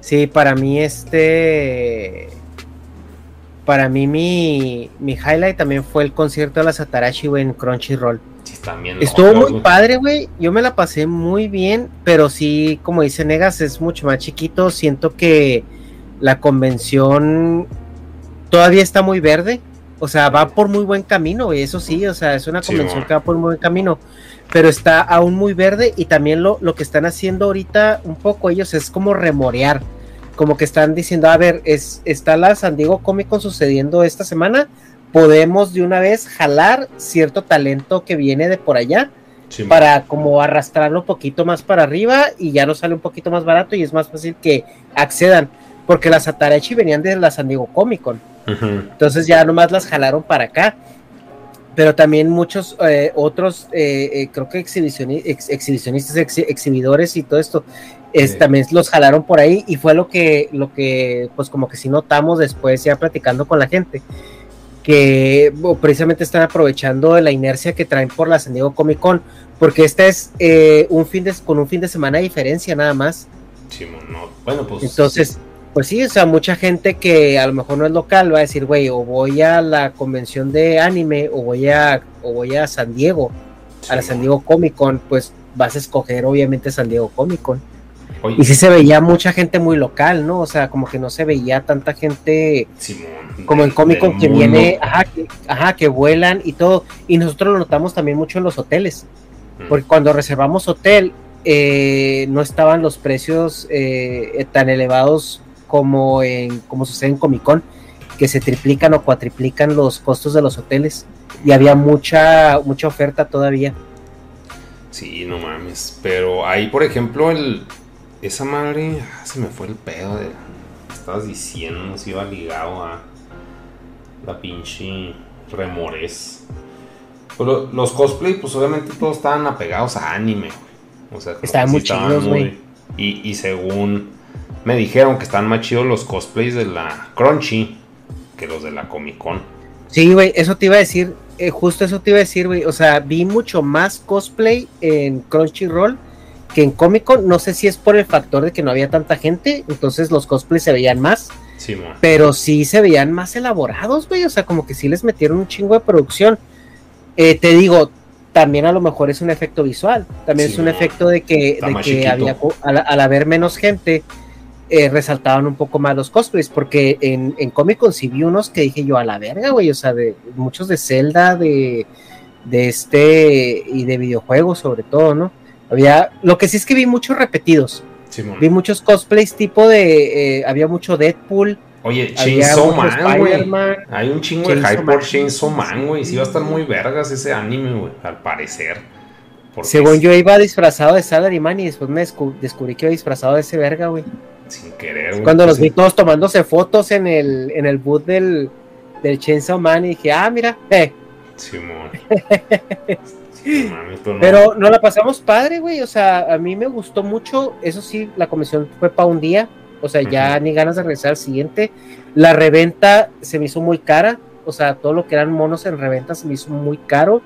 Sí, para mí este para mí mi, highlight también fue el concierto de la Satarashi, güey, en Crunchyroll. Sí, también. Estuvo muy padre, güey. Yo me la pasé muy bien, pero sí, como dice Negas, es mucho más chiquito. Siento que la convención todavía está muy verde. O sea, va por muy buen camino, güey. Eso sí, o sea, es una convención que va por muy buen camino. Pero está aún muy verde y también lo, lo que están haciendo ahorita un poco ellos es como remorear como que están diciendo, a ver, es, está la San Diego Comic Con sucediendo esta semana, podemos de una vez jalar cierto talento que viene de por allá para como arrastrarlo un poquito más para arriba y ya nos sale un poquito más barato y es más fácil que accedan, porque las Atarachi venían de la San Diego Comic Con, entonces ya nomás las jalaron para acá. Pero también muchos eh, otros, eh, eh, creo que exhibicionistas, exhibidores y todo esto, también los jalaron por ahí y fue lo que, lo que, pues como que sí notamos después ya platicando con la gente, que precisamente están aprovechando la inercia que traen por la San Diego Comic Con, porque este es eh, un fin de, con un fin de semana de diferencia nada más. Sí, Bueno, pues. Entonces, pues sí, o sea, mucha gente que a lo mejor no es local va a decir, güey, o voy a la convención de anime o voy a, o voy a San Diego, a la San Diego Comic Con, pues vas a escoger obviamente San Diego Comic Con y sí se veía mucha gente muy local, ¿no? O sea, como que no se veía tanta gente como en Comic Con que viene, ajá que, ajá, que vuelan y todo. Y nosotros lo notamos también mucho en los hoteles, mm. porque cuando reservamos hotel eh, no estaban los precios eh, tan elevados como, en, como sucede en Comic Con, que se triplican o cuatriplican los costos de los hoteles. Y había mucha, mucha oferta todavía. Sí, no mames. Pero ahí, por ejemplo, el, esa madre, ah, se me fue el pedo de. Estabas diciendo, si iba ligado a la pinche remores. Pero los cosplay, pues obviamente todos estaban apegados a anime, O sea, estaban muy chidos, güey. Y, y según me dijeron que están más chidos los cosplays de la Crunchy que los de la Comic Con. Sí, güey, eso te iba a decir, eh, justo eso te iba a decir, güey. O sea, vi mucho más cosplay en Crunchyroll que en Comic Con, no sé si es por el factor de que no había tanta gente, entonces los cosplays se veían más. Sí, pero sí se veían más elaborados, güey. O sea, como que sí les metieron un chingo de producción. Eh, te digo, también a lo mejor es un efecto visual. También es un efecto de que, de que había, al, haber menos gente, eh, resaltaban un poco más los cosplays. Porque en, en Comic Con sí vi unos que dije yo a la verga, güey. O sea, de muchos de Zelda, de, de este y de videojuegos, sobre todo, ¿no? Había, lo que sí es que vi muchos repetidos. Vi muchos cosplays tipo de, eh, había mucho Deadpool. Oye, Chainsaw Man, güey. Hay un chingo de hype por Chainsaw Man, güey. Sí va a estar muy vergas ese anime, güey, al parecer. Según yo iba disfrazado de Salaryman y después me descubrí que iba disfrazado de ese verga, güey. Sin querer, güey. Cuando los vi todos tomándose fotos en el, en el booth del, del Chainsaw Man y dije, ah, mira, eh. Simón. Pero no la pasamos padre, güey. O sea, a mí me gustó mucho. Eso sí, la comisión fue para un día. O sea, ya ni ganas de regresar al siguiente. La reventa se me hizo muy cara. O sea, todo lo que eran monos en reventa se me hizo muy caro.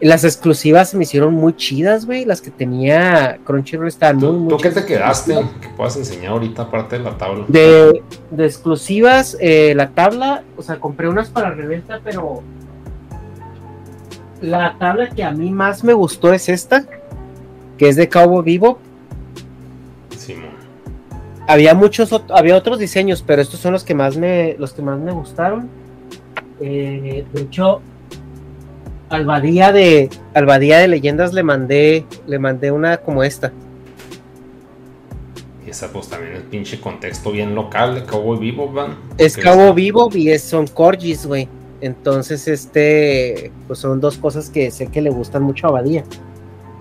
Las exclusivas se me hicieron muy chidas, güey. Las que tenía Crunchyroll estaban muy, muy ¿Tú qué te quedaste? Que puedas enseñar ahorita, aparte de la tabla. De, exclusivas, eh, la tabla, o sea, compré unas para reventa, pero la tabla que a mí más me gustó es esta, que es de Cabo Vivo. Había muchos, había otros diseños, pero estos son los que más me, los que más me gustaron. Eh, de hecho, al Badía de al Badía de leyendas le mandé le mandé una como esta. Y esa pues también es pinche contexto bien local de Cowboy Vivo, van. Es Cowboy Vivo y es, son corgis, güey. Entonces, este, pues son dos cosas que sé que le gustan mucho a Badía.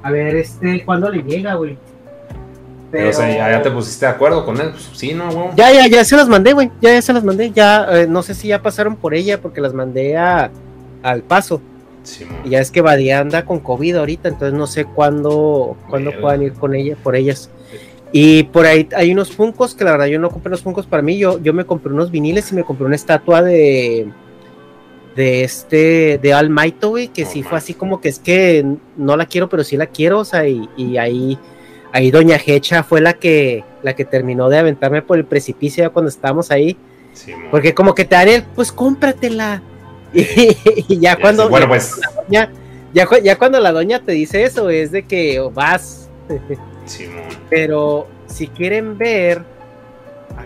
A ver, este, ¿cuándo le llega, güey? Pero, o sea, ¿ya, ¿ya, te pusiste de acuerdo con él. Pues, sí, ¿no, güey? Ya, ya, ya se las mandé, güey. Ya, ya se las mandé. Ya, eh, no sé si ya pasaron por ella porque las mandé a, al paso. Sí, y ya es que Badía anda con COVID ahorita, entonces no sé cuándo, cuándo puedan ir con ella, por ellas. Y por ahí hay unos funcos que la verdad yo no compré los funcos para mí. Yo, yo me compré unos viniles y me compré una estatua de de este de Al Maito, güey, que sí fue así como que es que no la quiero, pero sí la quiero, o sea, y, y ahí ahí Doña Hecha fue la que la que terminó de aventarme por el precipicio ya cuando estábamos ahí. porque como que te haré, pues cómpratela. Y, ya cuando bueno, pues ya, ya, cuando la doña te dice eso es de que vas. Pero si quieren ver ah,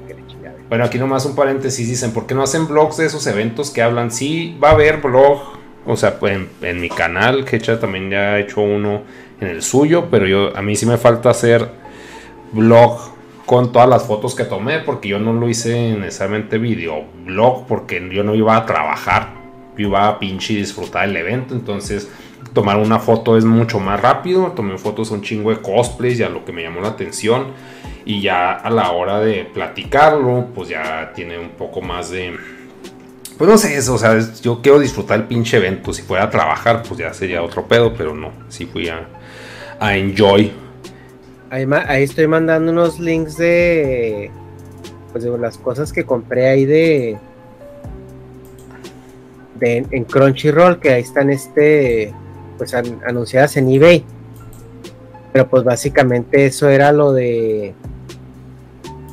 bueno, aquí nomás un paréntesis, dicen, ¿por qué no hacen blogs de esos eventos que hablan? Sí, va a haber blog, o sea, pues, en, en mi canal, Hecha también ya ha hecho uno en el suyo, pero yo a mí sí me falta hacer blog con todas las fotos que tomé, porque yo no lo hice necesariamente video blog, porque yo no iba a trabajar, iba pinche disfrutar el evento, entonces tomar una foto es mucho más rápido, tomé fotos a un chingo de cosplays y a lo que me llamó la atención, y ya a la hora de platicarlo, pues ya tiene un poco más de... Pues no sé, eso, o sea, yo quiero disfrutar el pinche evento. Si fuera a trabajar, pues ya sería otro pedo, pero no, si fui a, a enjoy. Ahí, ahí, estoy mandando unos links de, pues de las cosas que compré ahí de, en Crunchyroll, que ahí están este, pues anunciadas en eBay. Pero pues básicamente eso era lo de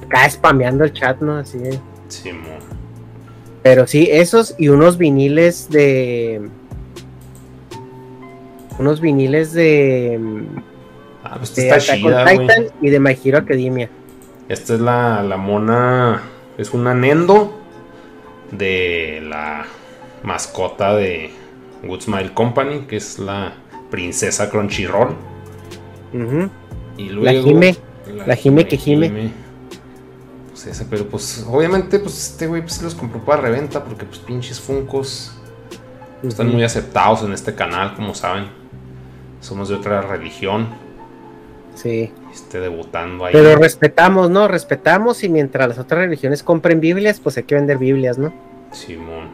acá spameando el chat, ¿no? Así de. Sí, Pero sí, esos y unos viniles de unos viniles de. Ah, pues de está chida, Titan y de My Hero Academia. Esta es la, la mona. Es una Nendo de la mascota de Good Smile Company, que es la princesa Crunchyroll. Y luego. La Jime. La, Jime que Jime. Pues ese, pero pues obviamente, pues este güey pues los compró para reventa porque pues pinches Funcos están muy aceptados en este canal, como saben somos de otra religión. Sí. Esté debutando ahí. Pero respetamos, ¿no? Respetamos y mientras las otras religiones compren Biblias, pues hay que vender Biblias, ¿no? Simón.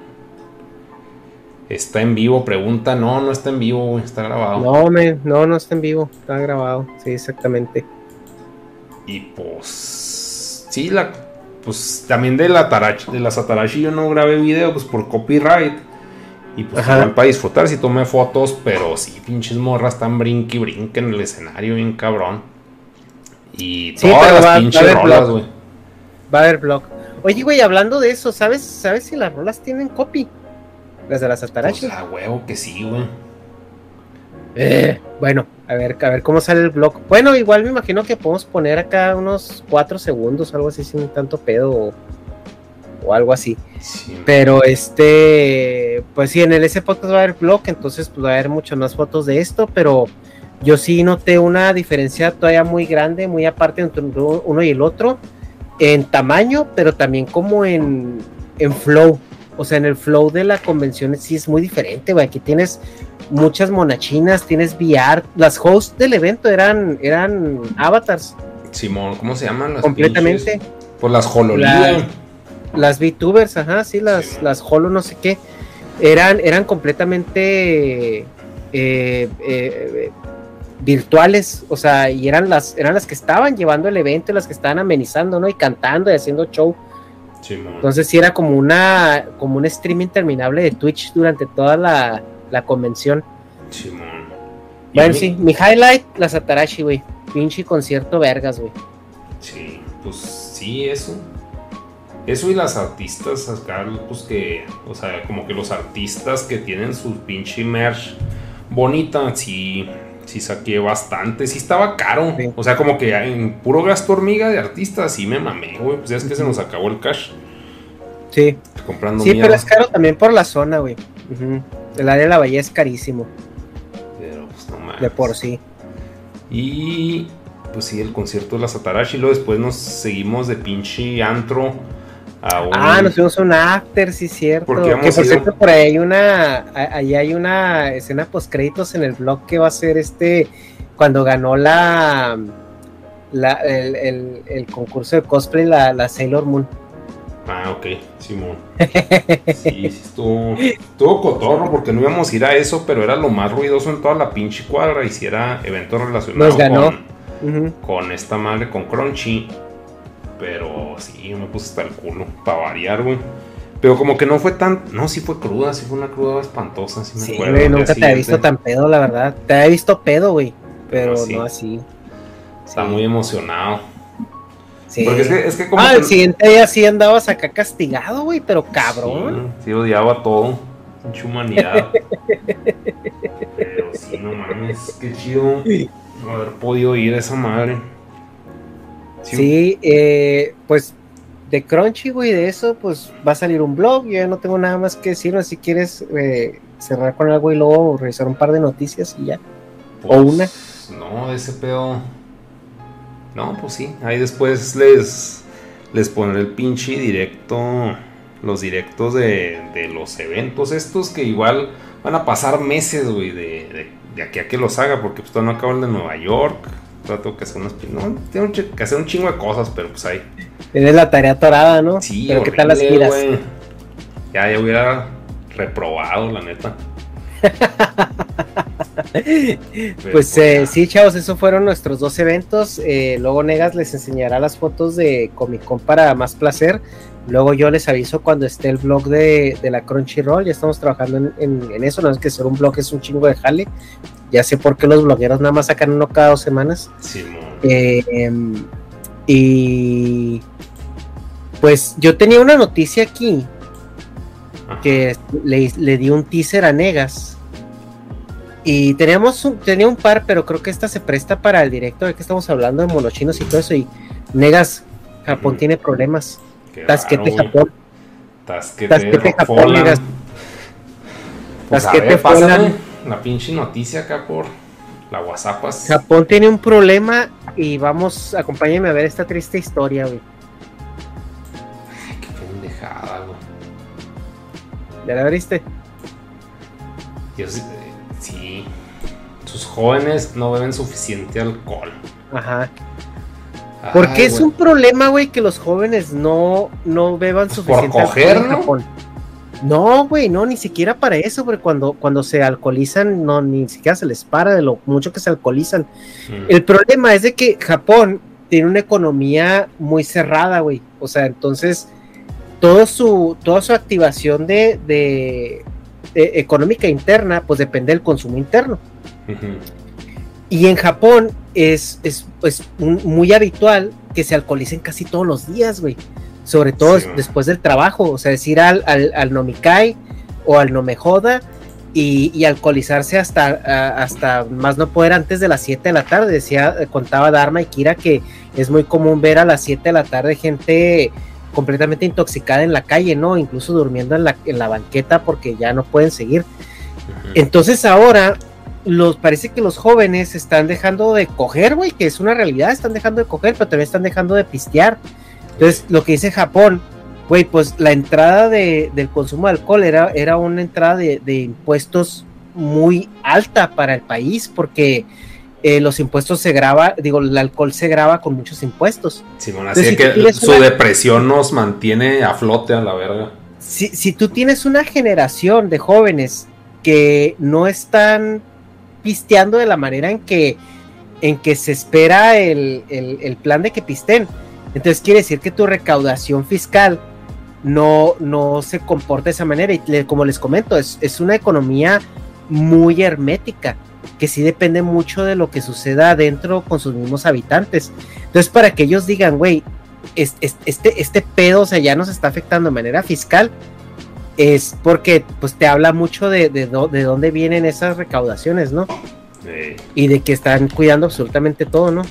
¿Está en vivo? Pregunta. No, no está en vivo, está grabado. No, me, no, no está en vivo, está grabado. Sí, exactamente. Y pues. Sí, la. Pues también de la, Tarachi, de la Satarashi yo no grabé video, pues por copyright. Y pues para disfrutar, si tomé fotos, pero sí, pinches morras están brinque y brinque en el escenario, bien cabrón. Y todas las va, pinches rolas, güey. Va a haber blog. Oye, güey, hablando de eso, ¿sabes, ¿sabes si las rolas tienen copy? Las de las Atarashi. Pues a huevo que sí, güey. Eh, bueno, a ver, a ver cómo sale el blog. Bueno, igual me imagino que podemos poner acá unos 4 segundos, algo así, sin tanto pedo o algo así. Pero este, pues sí, en el ese podcast va a haber blog, entonces pues va a haber muchas más fotos de esto, pero yo sí noté una diferencia todavía muy grande, muy aparte entre uno y el otro, en tamaño, pero también como en, en flow. O sea, en el flow de la convención sí es muy diferente, güey. Aquí tienes muchas monachinas, tienes VR. Las hosts del evento eran, eran avatars. Simón, ¿cómo se llaman? Las Completamente. Por las HoloLens. Las VTubers, ajá, sí, las, las Holo no sé qué, eran, eran completamente eh, eh, virtuales, o sea, y eran las, eran las que estaban llevando el evento, las que estaban amenizando, ¿no? Y cantando y haciendo show. Entonces sí era como una, como un stream interminable de Twitch durante toda la, la convención. Bueno, sí, mi highlight, la Satarashi, güey. Pinche concierto vergas, güey. Sí, pues sí, eso. Eso y las artistas acá, pues que, o sea, como que los artistas que tienen su pinche merch bonita, sí, sí saqué bastante, sí estaba caro. O sea, como que en puro gasto hormiga de artistas, sí me mamé, güey. Pues ya es que se nos acabó el cash. Sí. Comprando Sí, pero es caro también por la zona, güey. El área de la bahía es carísimo. Pero pues no mames. De por sí. Y pues sí, el concierto de la Satarashi. Luego después nos seguimos de pinche antro. A un... Ah, nos fuimos a un after, sí, cierto. Porque que por cierto, por ahí hay una. Ahí hay una escena post créditos en el blog que va a ser este. Cuando ganó la. la el, el- el concurso de cosplay, la, la Sailor Moon. Ah, ok, Simón. Sí, sí, estuvo, estuvo cotorro porque no íbamos a ir a eso, pero era lo más ruidoso en toda la pinche cuadra. Y si era evento relacionado Nos ganó. con esta madre, con Crunchy. Pero sí, me puse hasta el culo, para variar, güey. Pero como que no fue tan. No, sí fue cruda, sí fue una cruda espantosa, sí me Sí, acuerdo. güey, nunca te había visto tan pedo, la verdad. Te había visto pedo, güey. Pero No, sí. no así. Está muy emocionado. Sí. Porque es que, es que como ah, que- el siguiente día sí andabas acá castigado, güey, pero cabrón. Sí, sí, odiaba todo. Pinche humanidad. Pero sí, no mames, qué chido haber podido ir a esa madre. Sí, eh, pues de Crunchy, güey, de eso, pues va a salir un blog. Yo ya no tengo nada más que decir. Si quieres eh, cerrar con algo y luego revisar un par de noticias y ya. o una. Pues, No, de ese pedo. No, pues sí. Ahí después les, les pondré el pinche directo. Los directos de, de los eventos estos que igual van a pasar meses, güey, de, de, de aquí a que los haga, porque pues todavía no acabo el de Nueva York. Todavía tengo que hacer unas... No, tengo que hacer un chingo de cosas, pero pues ahí. Tienes la tarea atorada, ¿no? Sí, pero ¿qué tal las horrible, giras? Ya, ya hubiera reprobado, la neta. Pues eh, sí, chavos, esos fueron nuestros dos eventos. Eh, luego Negas les enseñará las fotos de Comic Con para más placer. Luego yo les aviso cuando esté el blog de, de la Crunchyroll. Ya estamos trabajando en, en- en eso. No es que ser un blog es un chingo de jale. Ya sé por qué los blogueros nada más sacan uno cada dos semanas. Eh, em, y pues yo tenía una noticia aquí que le, le di un teaser a Negas. Y teníamos un, tenía un par, pero creo que esta se presta para el directo de que estamos hablando de monochinos y todo eso. Y Negas, Japón tiene problemas. Qué Tasquete raro. Japón. Tasquete, Tasquete Japón. Pues Tasquete Folland. la pinche noticia acá por la WhatsAppas. Japón tiene un problema y vamos, acompáñenme a ver esta triste historia, güey. Qué pendejada, güey. ¿Ya la abriste? Sí, eh, sí. Sus jóvenes no beben suficiente alcohol. Ajá. ¿Por qué Ay, es un problema, güey, que los jóvenes no, no beban suficiente Pues coger, alcohol en. Japón? No, güey, no, ni siquiera para eso, porque cuando, cuando se alcoholizan, no, ni siquiera se les para de lo mucho que se alcoholizan. Mm. El problema es de que Japón tiene una economía muy cerrada, güey. O sea, entonces, todo su, toda su activación de, de- de económica interna, pues depende del consumo interno. Ujú. Y en Japón es, es, es un- muy habitual que se alcoholicen casi todos los días, güey. Sobre todo Sí, después del trabajo. O sea, decir al, al, al nomikai o al no me joda y, y alcoholizarse hasta, a- hasta más no poder antes de las 7 de la tarde. Decía, contaba Dharma y Kira que es muy común ver a las 7 de la tarde gente completamente intoxicada en la calle, ¿no? Incluso durmiendo en la, en la banqueta porque ya no pueden seguir. Entonces ahora los parece que los jóvenes están dejando de coger, güey, que es una realidad, están dejando de coger, pero también están dejando de pistear. Entonces, lo que dice Japón, güey, pues la entrada de- del consumo de alcohol era, era una entrada de, de impuestos muy alta para el país, porque eh, los impuestos se graba, digo, el alcohol se graba con muchos impuestos. Simón, así Entonces, que si su una- depresión nos mantiene a flote a la verga. si, si tú tienes una generación de jóvenes que no están pisteando de la manera en que, en que se espera el, el- el plan de que pisten, entonces quiere decir que tu recaudación fiscal no, no se comporta de esa manera. Y le- como les comento, es, es una economía muy hermética, que sí depende mucho de lo que suceda adentro con sus mismos habitantes. Entonces, para que ellos digan, güey, es- es- este, este pedo, o sea, ya nos está afectando de manera fiscal, es porque pues te habla mucho de, de, dónde vienen esas recaudaciones, ¿no? Eh, Y de que están cuidando absolutamente todo, ¿no?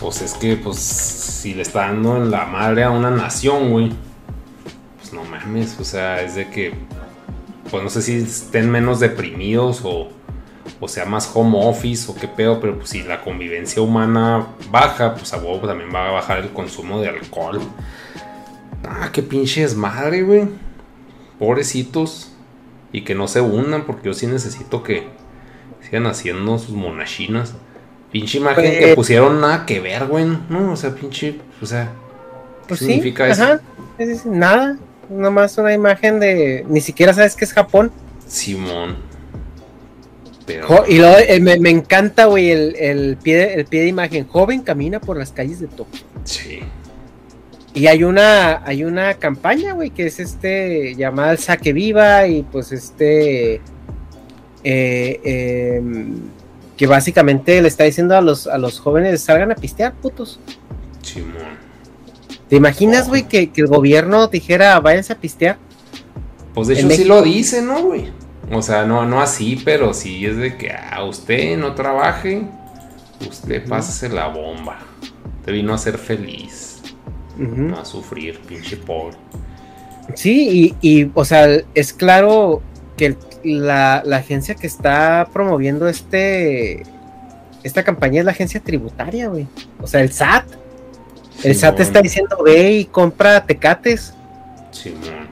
pues es que, pues, si le está dando en la madre a una nación, güey. Pues no mames, o sea, es de que. pues no sé si estén menos deprimidos o, o sea más home office o qué pedo, pero pues si la convivencia humana baja, pues a huevo también va a bajar el consumo de alcohol. Ah, qué pinche desmadre, güey. Pobrecitos. Y que no se hundan, porque yo sí necesito que sigan haciendo sus monachinas. Pinche imagen que Pues- pusieron nada que ver, güey. No, o sea, pinche. O sea, ¿qué Pues sí, significa eso? ajá, sí, nada, nomás una imagen de, ni siquiera sabes que es Japón. Simón. Pero. Jo- y luego eh, me, me encanta, güey, el, el pie, de- el pie de imagen. Joven camina por las calles de Tokio. Sí. Y hay una, hay una campaña, güey, que es este, llamada el Saque Viva, y pues este, eh, em, que básicamente le está diciendo a los, a los jóvenes, salgan a pistear, putos. Simón. ¿Te imaginas, güey, que, que el gobierno dijera, váyanse a pistear? Pues de hecho sí lo dice, ¿no, güey? O sea, no, no así, pero sí es de que a usted no trabaje, usted pásese la bomba. Te vino a ser feliz, No a sufrir, pinche pobre. Sí, y, y, o sea, es claro que la, la agencia que está promoviendo este esta campaña es la agencia tributaria, güey. O sea, el SAT. El SAT está diciendo, ve y compra tecates. Simón.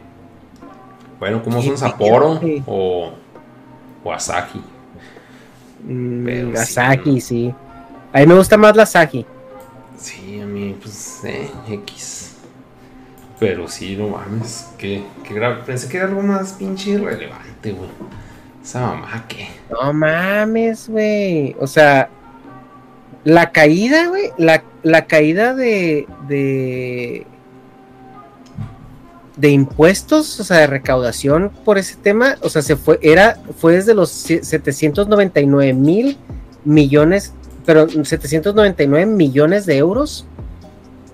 Bueno, ¿cómo Sí, son Sapporo sí. o, o Asahi? Mm, sí, Asahi, sí. A mí me gusta más la Asahi. Sí, a mí, pues, eh, X. Pero sí, no mames, que, que gra- pensé que era algo más pinche relevante, güey. Esa mamá que... No mames, güey. O sea, la caída, güey, la, la caída de, de de impuestos, o sea, de recaudación por ese tema, o sea, se fue, era, fue desde los se- 799 mil millones, pero 799 millones de euros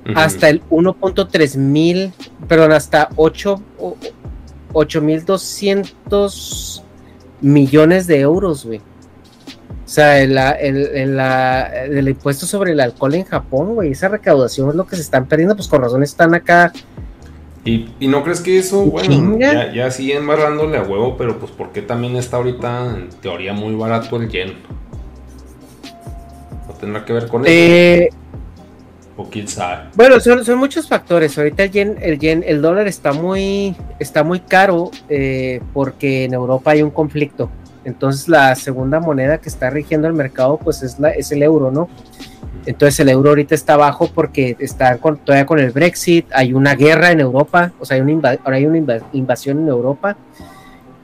Ujú. hasta el 1.3 mil, perdón, hasta 8 o- 8.200 millones de euros, güey. O sea, el, la- el, el- la- el impuesto sobre el alcohol en Japón, güey, esa recaudación es lo que se están perdiendo, pues con razón están acá. ¿Y, y no crees que eso, bueno, ya, ya siguen embarrándole a huevo, pero pues porque también está ahorita en teoría muy barato el yen? ¿No tendrá que ver con eso? Eh, ¿O quién sabe? Bueno, son, son muchos factores. Ahorita el yen, el yen, el dólar está muy, está muy caro eh, porque en Europa hay un conflicto. Entonces la segunda moneda que está rigiendo el mercado, pues es la, es el euro, ¿no? Entonces el euro ahorita está bajo porque está con, todavía con el Brexit, hay una guerra en Europa, o sea, hay una inva- ahora hay una inva- invasión en Europa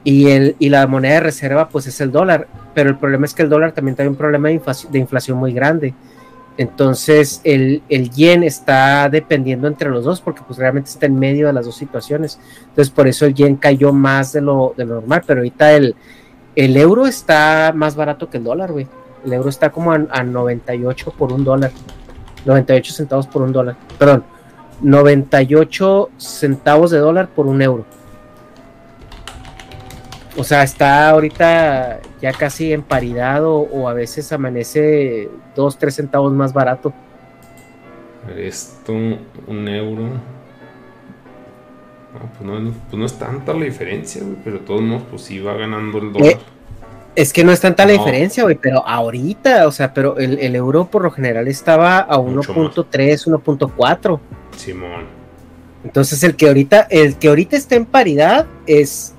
y, el, y la moneda de reserva pues es el dólar, pero el problema es que el dólar también tiene un problema de inflación, de inflación muy grande. Entonces el, el yen está dependiendo entre los dos porque pues realmente está en medio de las dos situaciones. Entonces por eso el yen cayó más de lo, de lo normal, pero ahorita el, el euro está más barato que el dólar, güey. El euro está como a, a 98 por un dólar. 98 centavos por un dólar. Perdón. 98 centavos de dólar por un euro. O sea, está ahorita ya casi en paridad o, o a veces amanece 2, 3 centavos más barato. Esto, un euro. No, pues no, pues no es tanta la diferencia, güey, pero de todos modos, pues sí va ganando el dólar. Eh, Es que no es tanta la diferencia, güey, pero ahorita, o sea, pero el, el euro por lo general estaba a Mucho 1.3, 1.4. Simón. Entonces el que ahorita, el que ahorita está en paridad es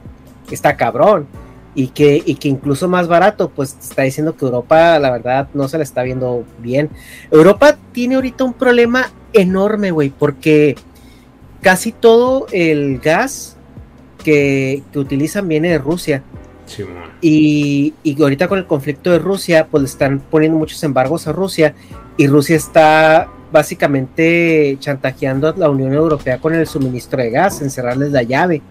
está cabrón. Y que, y que incluso más barato, pues está diciendo que Europa, la verdad, no se la está viendo bien. Europa tiene ahorita un problema enorme, güey, porque casi todo el gas que, que utilizan viene de Rusia. Y, y ahorita con el conflicto de Rusia, pues le están poniendo muchos embargos a Rusia y Rusia está básicamente chantajeando a la Unión Europea con el suministro de gas, encerrarles la llave.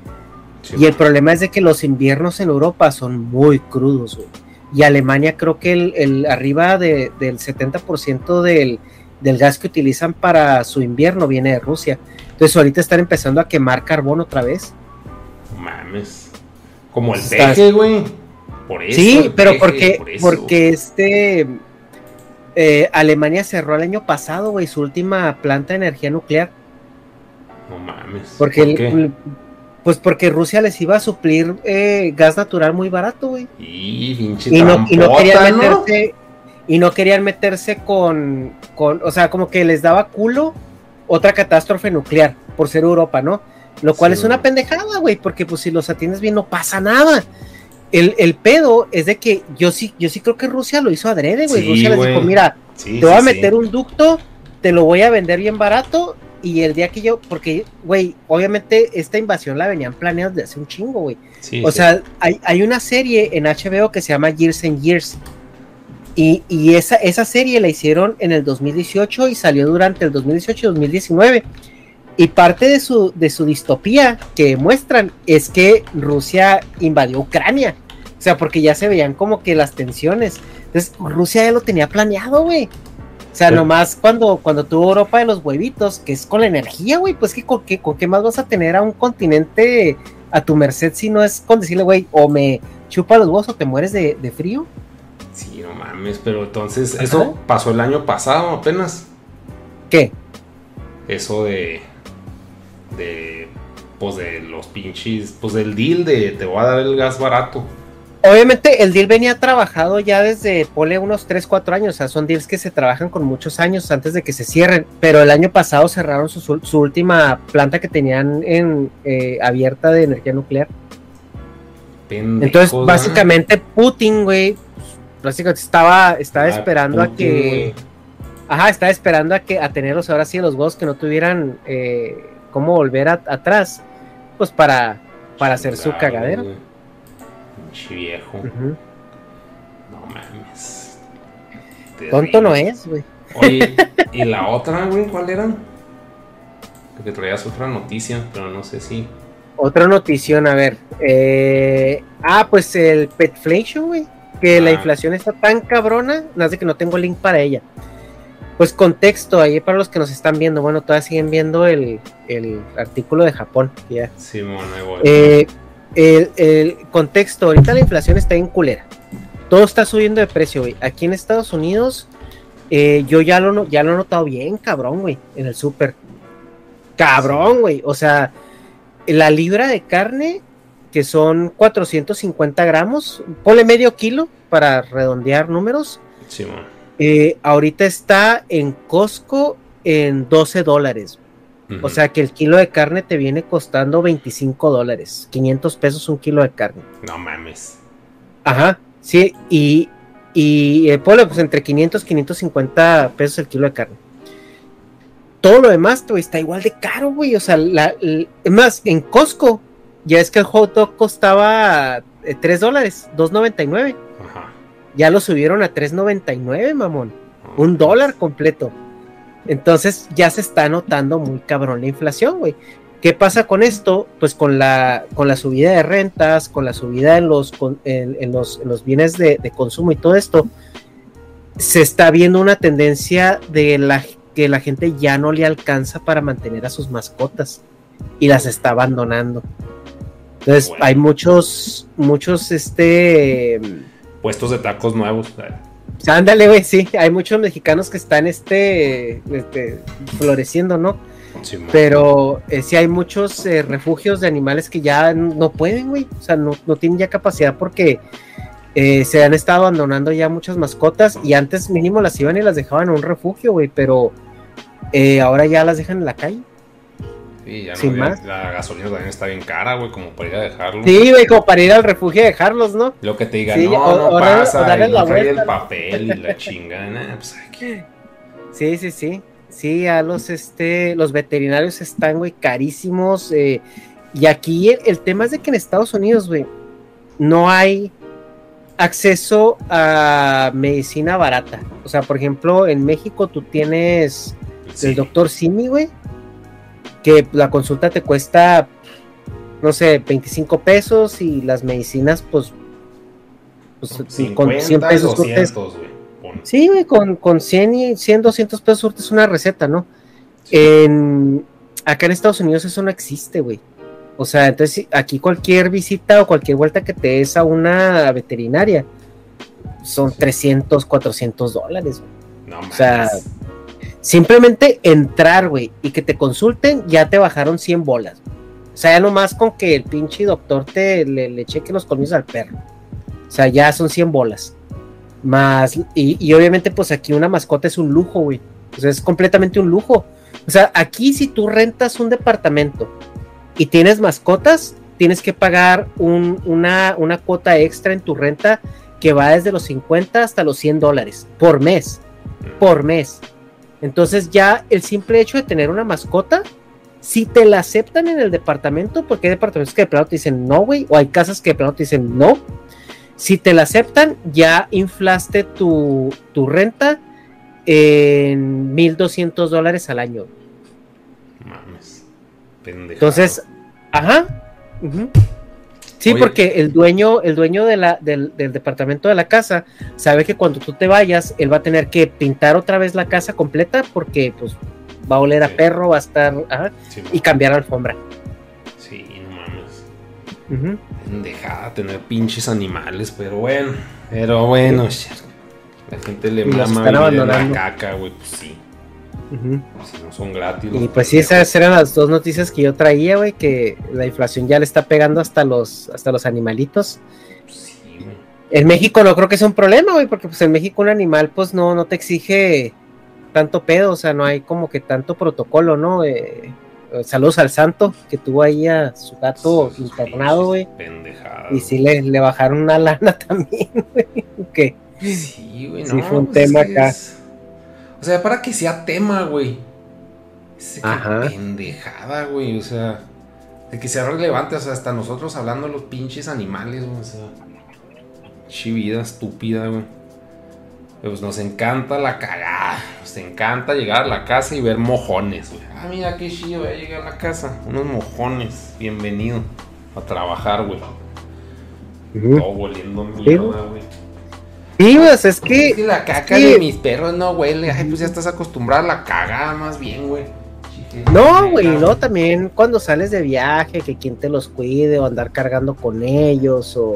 Y el problema es de que los inviernos en Europa son muy crudos, güey. Y Alemania creo que el, el arriba de- del 70% del, del gas que utilizan para su invierno viene de Rusia. Entonces ahorita están empezando a quemar carbón otra vez. Mames. Como el peje, güey. Por eso. Sí, pero peje, porque, por eso. porque este eh, Alemania cerró el año pasado, güey, su última planta de energía nuclear. No mames. Porque el- Pues porque Rusia les iba a suplir eh, gas natural muy barato, güey. Y, no, y no querían ¿no? meterse, y no querían meterse con, con, o sea, como que les daba culo otra catástrofe nuclear por ser Europa, ¿no? Lo cual Sí, es una pendejada, güey, porque pues si los atiendes bien no pasa nada. El, el pedo es de que yo sí, yo sí creo que Rusia lo hizo adrede, güey. Sí, Rusia les dijo, mira, Sí, te voy a meter un ducto, te lo voy a vender bien barato. Y el día que yo, porque, güey, obviamente esta invasión la venían planeando desde hace un chingo, güey. Sí, o sí. sea, hay, hay una serie en HBO que se llama Years and Years. Y, y esa, esa serie la hicieron en el 2018 y salió durante el 2018 y 2019. Y parte de su, de su distopía que muestran es que Rusia invadió Ucrania. O sea, porque ya se veían como que las tensiones. Entonces, Rusia ya lo tenía planeado, güey. O sea, nomás cuando, cuando tuvo Europa de los huevitos, que es con la energía, güey, pues que con qué, con qué más vas a tener a un continente a tu merced si no es con decirle, güey, o me chupa los huevos o te mueres de, de frío. Sí, no mames, pero entonces, Ajá. eso pasó el año pasado apenas. ¿Qué? Eso de. De. Pues de los pinches. Pues del deal de te voy a dar el gas barato. Obviamente el deal venía trabajado ya desde, pone unos 3, 4 años, o sea, son deals que se trabajan con muchos años antes de que se cierren, pero el año pasado cerraron su, su- última planta que tenían en, eh, abierta de energía nuclear. Entonces, básicamente Putin, güey, básicamente estaba, estaba Ah, esperando a que... Ajá, estaba esperando a que a tenerlos ahora sí los huevos que no tuvieran eh, cómo volver a- atrás, pues para, para hacer su cagadero. Pinche viejo. No mames. Tonto no es, güey. Oye, ¿y la otra, güey? ¿Cuál era? Que traías otra noticia, pero no sé si. Otra notición, a ver. eh, ah, pues el Petflation, güey. Que la Ah. inflación está tan cabrona, nada de que no tengo link para ella. Pues contexto ahí para los que nos están viendo. Bueno, todavía siguen viendo el, el artículo de Japón. ya Simón, ahí voy. Eh, el, el contexto, ahorita la inflación está en culera. Todo está subiendo de precio, güey. Aquí en Estados Unidos, eh, yo ya lo, ya lo he notado bien, cabrón, güey, en el súper. Cabrón, güey. O sea, la libra de carne, que son 450 gramos, ponle medio kilo para redondear números. Simón. eh, ahorita está en Costco en 12 dólares. O sea que el kilo de carne te viene costando 25 dólares, 500 pesos un kilo de carne. No mames. Ajá, sí, y, y eh, pues entre 500 y 550 pesos el kilo de carne. Todo lo demás, güey, está igual de caro, güey. O sea, la, más, en Costco, ya es que el hot dog costaba eh, 3 dólares, 2.99. Ajá. Ya lo subieron a 3.99, mamón. Un dólar completo. Entonces ya se está notando muy cabrón la inflación, güey. ¿Qué pasa con esto? Pues con la, con la subida de rentas, con la subida en los, con- en, en los, en los bienes de, de consumo y todo esto, se está viendo una tendencia de la, que la gente ya no le alcanza para mantener a sus mascotas y las está abandonando. Entonces Bueno. hay muchos, muchos, este... Puestos de tacos nuevos. Sea, ándale, güey, sí. Hay muchos mexicanos que están este, este, floreciendo, ¿no? Simón. Pero eh, sí hay muchos eh, refugios de animales que ya no pueden, güey. O sea, no, no tienen ya capacidad porque eh, se han estado abandonando ya muchas mascotas y antes mínimo las iban y las dejaban en un refugio, güey, pero ahora ya las dejan en la calle. Sí, ya no, sin ya más. La gasolina también está bien cara, güey, como para ir a dejarlo. Sí, güey, como para ir al refugio y dejarlos, ¿no? Lo que te diga, Sí, no, o- no o darle- pasa, darle y la no trae el vuelta. papel y la chingada, pues aquí. Sí, sí, sí. Sí, a los este, los veterinarios están, güey, carísimos. eh, y aquí el, el tema es de que en Estados Unidos, güey, no hay acceso a medicina barata. O sea, por ejemplo, en México tú tienes Sí. el doctor Simi, güey, que la consulta te cuesta, no sé, 25 pesos y las medicinas, pues, pues con 100 50, pesos surtes. 200, güey. pon. Sí, güey, con, con 100, y 100, 200 pesos surtes una receta, ¿no? En, acá en Estados Unidos eso no existe, güey. O sea, entonces aquí cualquier visita o cualquier vuelta que te des a una veterinaria son 300, 400 dólares, güey. No. O sea, simplemente entrar, güey, y que te consulten, ya te bajaron 100 bolas. sea, ya nomás con que el pinche doctor te le, cheque los colmillos al perro. O sea, ya son 100 bolas. Más, y, obviamente, pues aquí una mascota es un lujo, güey. O sea, es completamente un lujo. O sea, aquí si tú rentas un departamento y tienes mascotas, tienes que pagar un- una, una cuota extra en tu renta que va desde los 50 hasta los 100 dólares por mes. Por mes. Entonces ya el simple hecho de tener una mascota, si te la aceptan en el departamento, porque hay departamentos que de plano te dicen no, güey, o hay casas que de plano te dicen no, si te la aceptan, ya inflaste tu, tu renta en 1.200 dólares al año. Mames. Pendejado. Entonces, ajá. ujú. Sí, Oye. porque el dueño, el dueño de la, del, del departamento de la casa sabe que cuando tú te vayas, él va a tener que pintar otra vez la casa completa porque pues va a oler a Sí. perro, va a estar, ajá, Sí, y cambiar alfombra. sí, no mames. Ujú. Pendejada tener pinches animales, pero bueno. Pero bueno. La gente le mama la caca, güey. Pues sí. Si no son gratis. Y pues sí, esas eran las dos noticias que yo traía, güey, que la inflación ya le está pegando hasta los, hasta los animalitos. Sí, güey. En México no creo que sea un problema, güey, porque pues en México un animal pues no, no te exige tanto pedo, o sea, no hay como que tanto protocolo, ¿no? Eh, eh, saludos al santo que tuvo ahí a su gato Sus internado, güey. Y sí le, le bajaron una lana también, güey. Sí, güey, Sí no. fue un pues es tema acá. es- O sea, para que sea tema, güey. Ajá. pendejada, güey. O sea, de que sea relevante. O sea, hasta nosotros hablando de los pinches animales, güey. O sea, chivida estúpida, güey. Pues nos encanta la cagada. Nos encanta llegar a la casa y ver mojones, güey. Ah, mira qué chido, voy a llegar a la casa. Unos mojones. Bienvenido a trabajar, güey. Todo oliendo mierda, güey. Sí, o sea, es Es que que. la caca de mis perros no huele. Ay, pues ya estás acostumbrada a la cagada más bien, güey. No, güey, luego también cuando sales de viaje, que quien te los cuide o andar cargando con ellos o...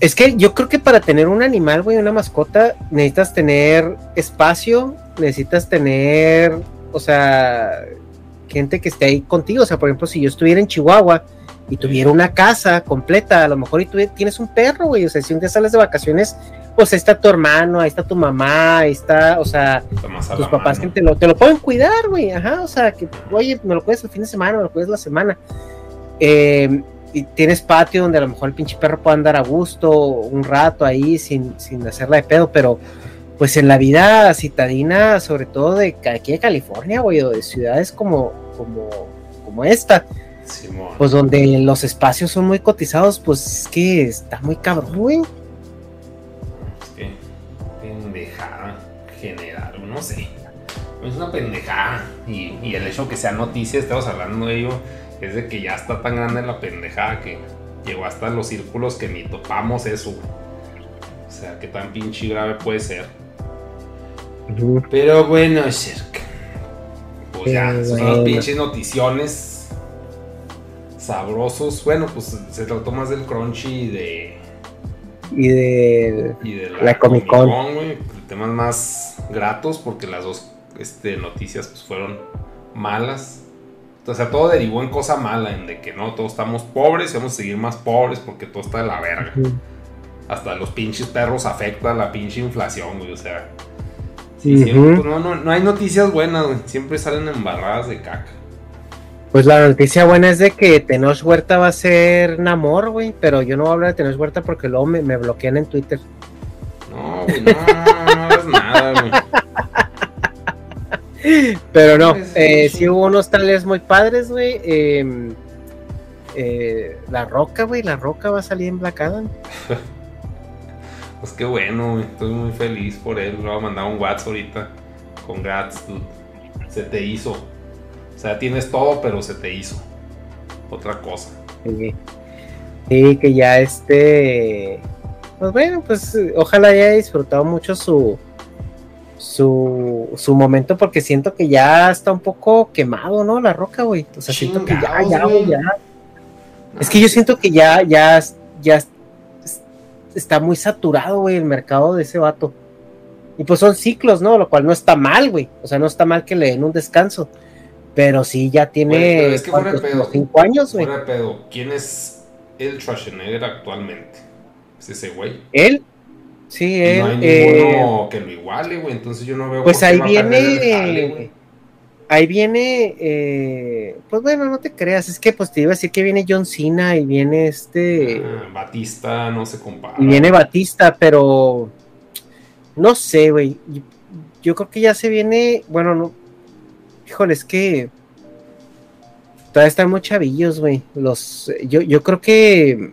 Es que yo creo que para tener un animal, güey, una mascota, necesitas tener espacio, necesitas tener, o sea, gente que esté ahí contigo. O sea, por ejemplo, si yo estuviera en Chihuahua y tuviera una casa completa, a lo mejor y tú tienes un perro, güey. O sea, si un día sales de vacaciones, pues ahí está tu hermano, ahí está tu mamá, ahí está, o sea, tus papás mano. que te lo, te lo pueden cuidar, güey, ajá, o sea, que, oye, me lo cuidas el fin de semana, me lo cuidas la semana. Eh, y tienes patio donde a lo mejor el pinche perro puede andar a gusto un rato ahí sin, sin hacerla de pedo, pero pues en la vida citadina, sobre todo de aquí de California, güey, o de ciudades como, como, como esta, Simón. pues donde los espacios son muy cotizados, pues es que está muy cabrón, güey. Es que pendejada general, no sé. Es una pendejada. Y, y el hecho que sea noticia, estamos hablando de ello, es de que ya está tan grande la pendejada que llegó hasta los círculos que ni topamos eso. O sea, que tan pinche grave puede ser. Pero bueno, Shirk. Pues ya, son las pinches noticiones sabrosos. Bueno, pues se trató más del crunchy y de, Y de y de la, La Comic Con. güey. Temas más gratos porque las dos este, noticias pues, fueron malas. O sea, todo derivó en cosa mala, en de que no, todos estamos pobres y vamos a seguir más pobres porque todo está de la verga. Hasta los pinches perros afecta la pinche inflación, güey. O sea, sí, pues, no, no, no hay noticias buenas, güey. Siempre salen embarradas de caca. Pues la noticia buena es de que Tenoch Huerta va a ser Namor, güey, pero yo no voy a hablar de Tenoch Huerta porque luego me, me bloquean en Twitter. No, güey, no, no hagas nada, güey. Pero no, Pues, eh, sí. hubo unos trailers muy padres, güey. eh, eh, la Roca, güey, la Roca va a salir en Black Adam. Pues qué bueno, güey. Estoy muy feliz por él. Le voy a mandar un WhatsApp ahorita. Congrats, dude. Se te hizo. O sea, tienes todo, pero se te hizo. Otra cosa. Sí, Sí, que ya este. Pues bueno, pues ojalá haya disfrutado mucho su. Su, su momento porque siento que ya está un poco quemado, ¿no? La roca, güey. O sea, siento que ya, ya, güey. ya. Es que yo siento que ya, ya, ya es- está muy saturado, güey, el mercado de ese vato. Y pues son ciclos, ¿no? Lo cual no está mal, güey. O sea, no está mal que le den un descanso. Pero sí, ya tiene Güey, pero es que fuera de ¿cuántos? pedo. Como cinco años, güey. Fuera pedo. ¿Quién es el Schwarzenegger actualmente? ¿Es ese güey? Él, sí, él. no hay eh, ninguno que lo iguale, güey. Entonces yo no veo pues por ahí jale, viene. güey. Ahí viene. eh, pues bueno, no te creas. Es que pues te iba a decir que viene John Cena y viene este. Ah, Batista no se compara. Y viene Batista, pero. No sé, güey. Yo creo que ya se viene. Bueno, no. Híjole, es que. Todavía están muy chavillos, güey. Los. Yo, yo creo que.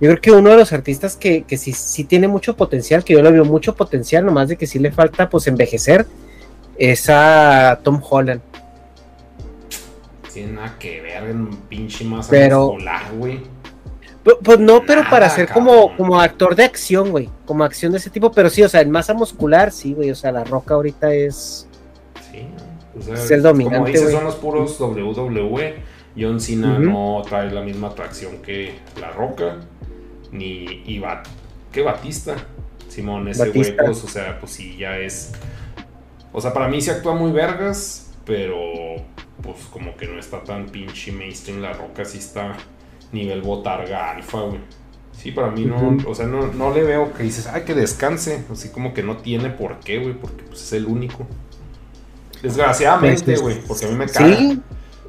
Yo creo que uno de los artistas que, que sí, sí tiene mucho potencial, que yo le veo mucho potencial, nomás de que sí le falta pues envejecer, es a Tom Holland. Tiene nada que ver en pinche masa Pero- muscular, güey. Pu- Pues no, pero para ser como, como actor de acción, güey. Como acción de ese tipo, pero sí, o sea, en masa muscular, sí, güey. O sea, la roca ahorita es. Sí. O sea, Es el dominante, Como dices, son los puros WWE. John Cena no trae la misma atracción que La Roca. Ni y Bat que Batista. Simón, ese güey, pues, o sea, pues sí, ya es. O sea, para mí se actúa muy vergas, pero pues como que no está tan pinche mainstream. La Roca sí está nivel botarga alfa, güey. Sí, para mí no, o sea, no, no le veo que dices, ay, que descanse. Así como que no tiene por qué, güey, porque pues, es el único. Desgraciadamente, güey, porque a mí me cae. Sí.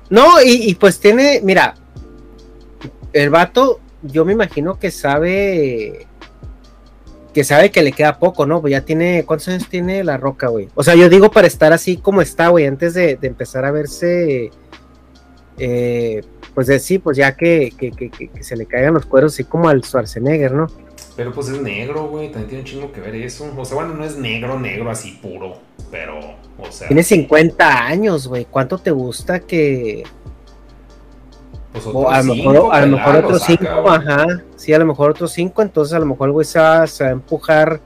No, y, y pues tiene, mira, el vato, yo me imagino que sabe. Que sabe que le queda poco, ¿no? Pues ya tiene. ¿Cuántos años tiene la roca, güey? O sea, yo digo para estar así como está, güey, antes de, de empezar a verse. eh, pues de sí, pues ya que- que- que se le caigan los cueros, así como al Schwarzenegger, ¿no? Pero pues es negro, güey, también tiene un chingo que ver eso. O sea, bueno, no es negro, negro así puro, pero, o sea, Tiene 50 años, güey. ¿Cuánto te gusta que.? pues O a lo mejor, a lo mejor otros saca, cinco, güey. ajá. Sí, a lo mejor otros cinco, entonces a lo mejor el güey se va, se va a empujar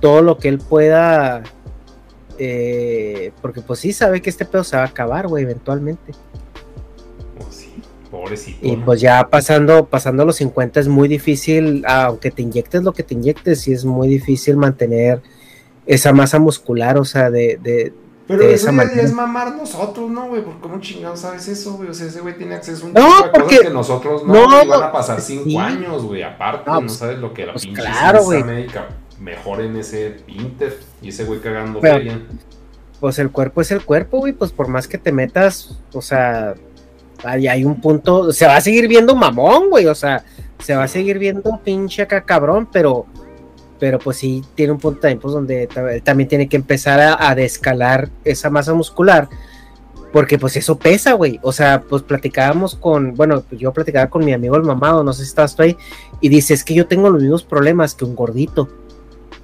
todo lo que él pueda. eh, porque pues sí sabe que este pedo se va a acabar, güey, eventualmente. Pobrecito. Y pues ya pasando, pasando los 50 es muy difícil, aunque te inyectes lo que te inyectes, sí es muy difícil mantener esa masa muscular, o sea, de, de, Pero de eso esa ya, es mamar nosotros, ¿no, güey? Porque cómo chingados sabes eso, güey? O sea, ese güey tiene acceso a un No, de porque- cosas que nosotros no, no, van a pasar cinco sí. años, güey. Aparte, No, no pues- sabes lo que la pues pinche claro, médica mejor en ese Inter y ese güey cagando Pero- feria. pues el cuerpo es el cuerpo, güey, pues por más que te metas, o sea, ahí hay un punto, se va a seguir viendo mamón, güey, o sea, se va a seguir viendo un pinche acá cabrón, pero, pero pues sí tiene un punto también, pues donde también tiene que empezar a, a descalar esa masa muscular, porque pues eso pesa, güey, o sea, pues platicábamos con, bueno, yo platicaba con mi amigo el mamado, no sé si estás tú ahí, y dice, es que yo tengo los mismos problemas que un gordito.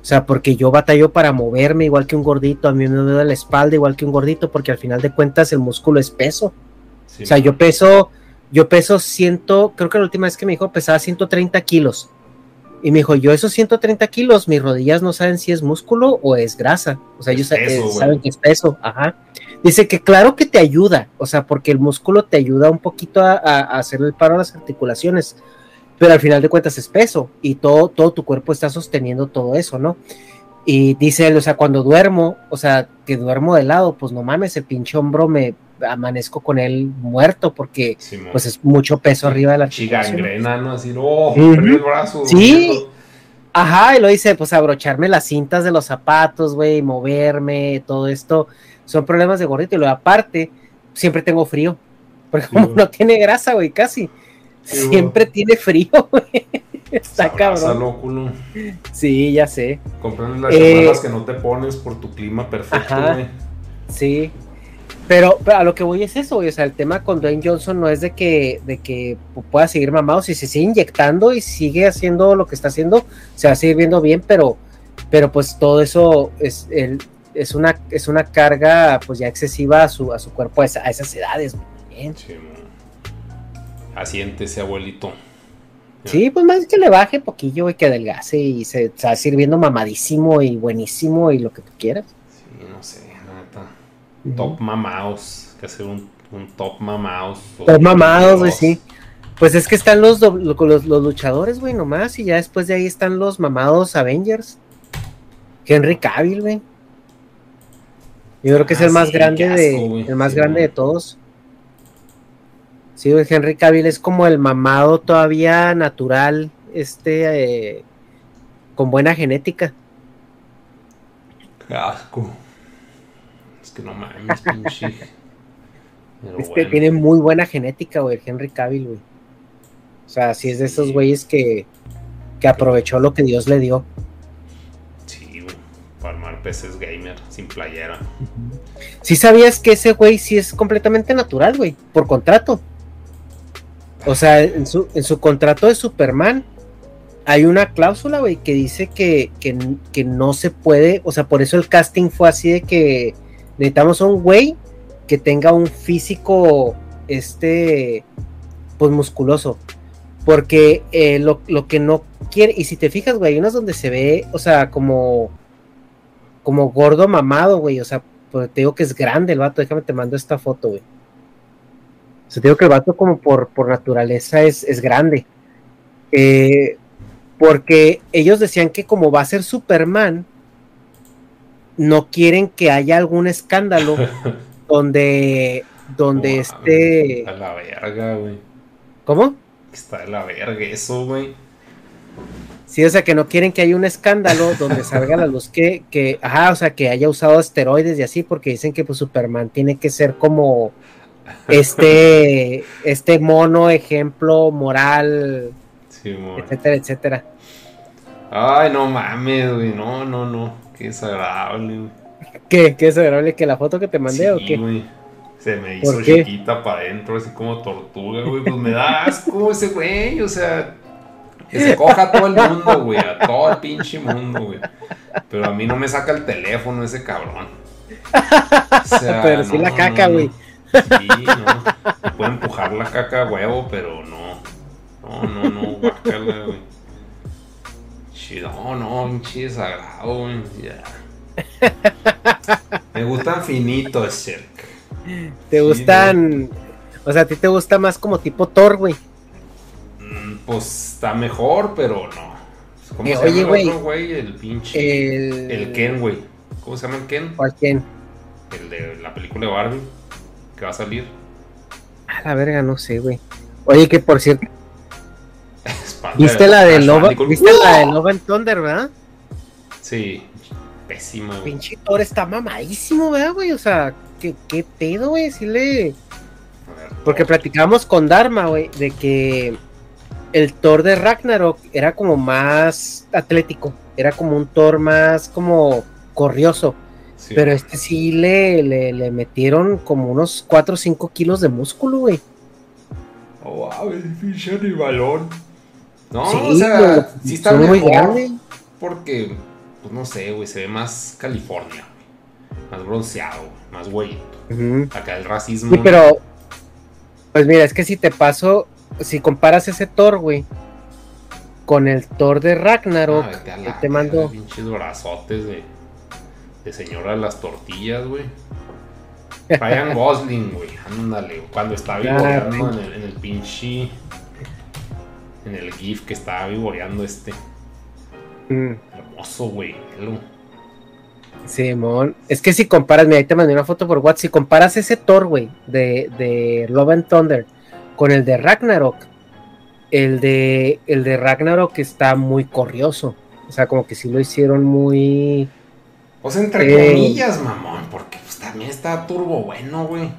O sea, porque yo batallo para moverme igual que un gordito, a mí me duele la espalda igual que un gordito, porque al final de cuentas el músculo es peso. Sí, o sea, yo peso, yo peso ciento, creo que la última vez que me dijo pesaba 130 kilos. Y me dijo, yo esos 130 kilos, mis rodillas no saben si es músculo o es grasa. O sea, Es ellos peso, eh, saben que es peso. Ajá. Dice que claro que te ayuda, o sea, porque el músculo te ayuda un poquito a, a- a hacer el paro a las articulaciones, pero al final de cuentas es peso y todo, todo tu cuerpo está sosteniendo todo eso, ¿no? Y dice él, o sea, cuando duermo, o sea, que duermo de lado, pues no mames, el pinche hombro me amanezco con él muerto porque pues es mucho peso arriba de la Chigangrena, ¿no? Así, oh, perdí el brazo. Sí. Ajá, y lo dice, pues abrocharme las cintas de los zapatos, güey, moverme, todo esto, son problemas de gordito. Y luego aparte, siempre tengo frío, porque como no tiene grasa, güey, casi, Sí, siempre tiene frío, güey. Está cabrón. Abrázalo, culo. Sí, ya sé. Compran las Eh, que no te pones por tu clima perfecto, güey. Sí. Pero, pero a lo que voy es eso, güey. O sea, el tema con Dwayne Johnson no es de que, de que pueda seguir mamado. Si se sigue inyectando y sigue haciendo lo que está haciendo, se va a seguir viendo bien, pero, pero pues todo eso es, el, es, una, es una carga pues ya excesiva a su, a su cuerpo a, esa- a esas edades, también. Sí. Asiéntese, abuelito. Sí, pues más que le baje poquillo, güey, que adelgace y se, se va a seguir viendo mamadísimo y buenísimo y lo que tú quieras. Top mamados. Que hacer un, un top mamados. Top mamados, güey, sí. Pues es que están los, los, los luchadores, güey, nomás, y ya después de ahí están los mamados Avengers. Henry Cavill, güey. Yo creo que es Ah, el más sí, grande de el más Sí, grande de todos. Sí, güey, Henry Cavill es como el mamado todavía natural, este eh, con buena genética. Qué asco. Es que no mames, pinche. Pero Este bueno. tiene muy buena genética, güey, Henry Cavill, güey. O sea, sí es de esos güeyes que, que aprovechó lo que Dios le dio. Sí, güey. Para armar peces gamer sin playera. Sí sabías que ese güey sí es completamente natural, güey, por contrato. O sea, en su, en su contrato de Superman hay una cláusula, güey, que dice que, que, que no se puede, o sea, por eso el casting fue así de que necesitamos a un güey que tenga un físico, este, pues musculoso. Porque eh, lo, lo que no quiere, y si te fijas, güey, hay unas donde se ve, o sea, como, como gordo mamado, güey, o sea, pues te digo que es grande el vato, déjame te mando esta foto, güey. O sea, te digo que el vato como por, por naturaleza es, es grande. Eh, porque ellos decían que como va a ser Superman, no quieren que haya algún escándalo donde, donde esté... A la verga, güey. ¿Cómo? Está de la verga eso, güey. Sí, o sea, que no quieren que haya un escándalo donde salga la luz que, que, ajá, o sea, que haya usado esteroides y así, porque dicen que pues Superman tiene que ser como este, este mono ejemplo moral, Sí, etcétera, etcétera. Ay, no mames, güey. No, no, no. Qué desagradable, güey. ¿Qué? ¿Qué es agradable que la foto que te mandé o qué? güey. Se me hizo chiquita para adentro, así como tortuga, güey. Pues me da asco ese güey, o sea. Que se coja a todo el mundo, güey. A todo el pinche mundo, güey. Pero a mí no me saca el teléfono ese cabrón. O sea, Pero sí la caca, no. güey. Sí, no. Puede empujar la caca a huevo, pero no. No, no, no, guácala, güey. Sí, No, no, pinche desagrado, güey. Ya. Me gustan finitos, cerca. ¿Te Sí, gustan? O sea, a ti te gusta más como tipo Thor, güey. Mm, Pues está mejor, pero no. ¿Cómo Eh, se oye, llama güey. el otro güey? El pinche. El... El Ken, güey. ¿Cómo se llama el Ken? ¿Cuál quién? El de la película de Barbie. Que va a salir. A la verga, no sé, güey. Oye, que por cierto, ¿viste la de Bandicoot. ¿viste la de Love and Thunder, verdad? Sí. Pésima, güey. Pinche Thor está mamadísimo, ¿verdad, güey? O sea, ¿qué, qué pedo, güey? Sí le... Porque no. platicábamos con Dharma, güey, de que el Thor de Ragnarok era como más atlético, era como un Thor más como corrioso, Sí, pero güey. este sí le, le, le metieron como unos 4 o 5 kilos de músculo, güey. Oh, wow, el pinche animalón. No, Sí, o sea, sí está mejor. Porque, pues no sé, güey, se ve más California, güey. Más bronceado, más güey. Acá el racismo. Sí, pero, pues mira, es que si te paso, si comparas ese Thor, güey, con el Thor de Ragnarok, Ah, la te mando... Pinches brazotes de, de señora de las tortillas, güey. Ryan Gosling, güey. Ándale, cuando está Claro, vivoreando en en el pinche. En el GIF que estaba vivoreando este. Mm. Hermoso, güey. Simón, es que si comparas, mira, ahí te mandé una foto por WhatsApp, si comparas ese Thor, güey, de, de Love and Thunder con el de Ragnarok, el de, el de Ragnarok está muy corrioso, o sea, como que sí lo hicieron muy... O sea, entre Eh. comillas, mamón. Porque pues, también está turbo bueno, güey.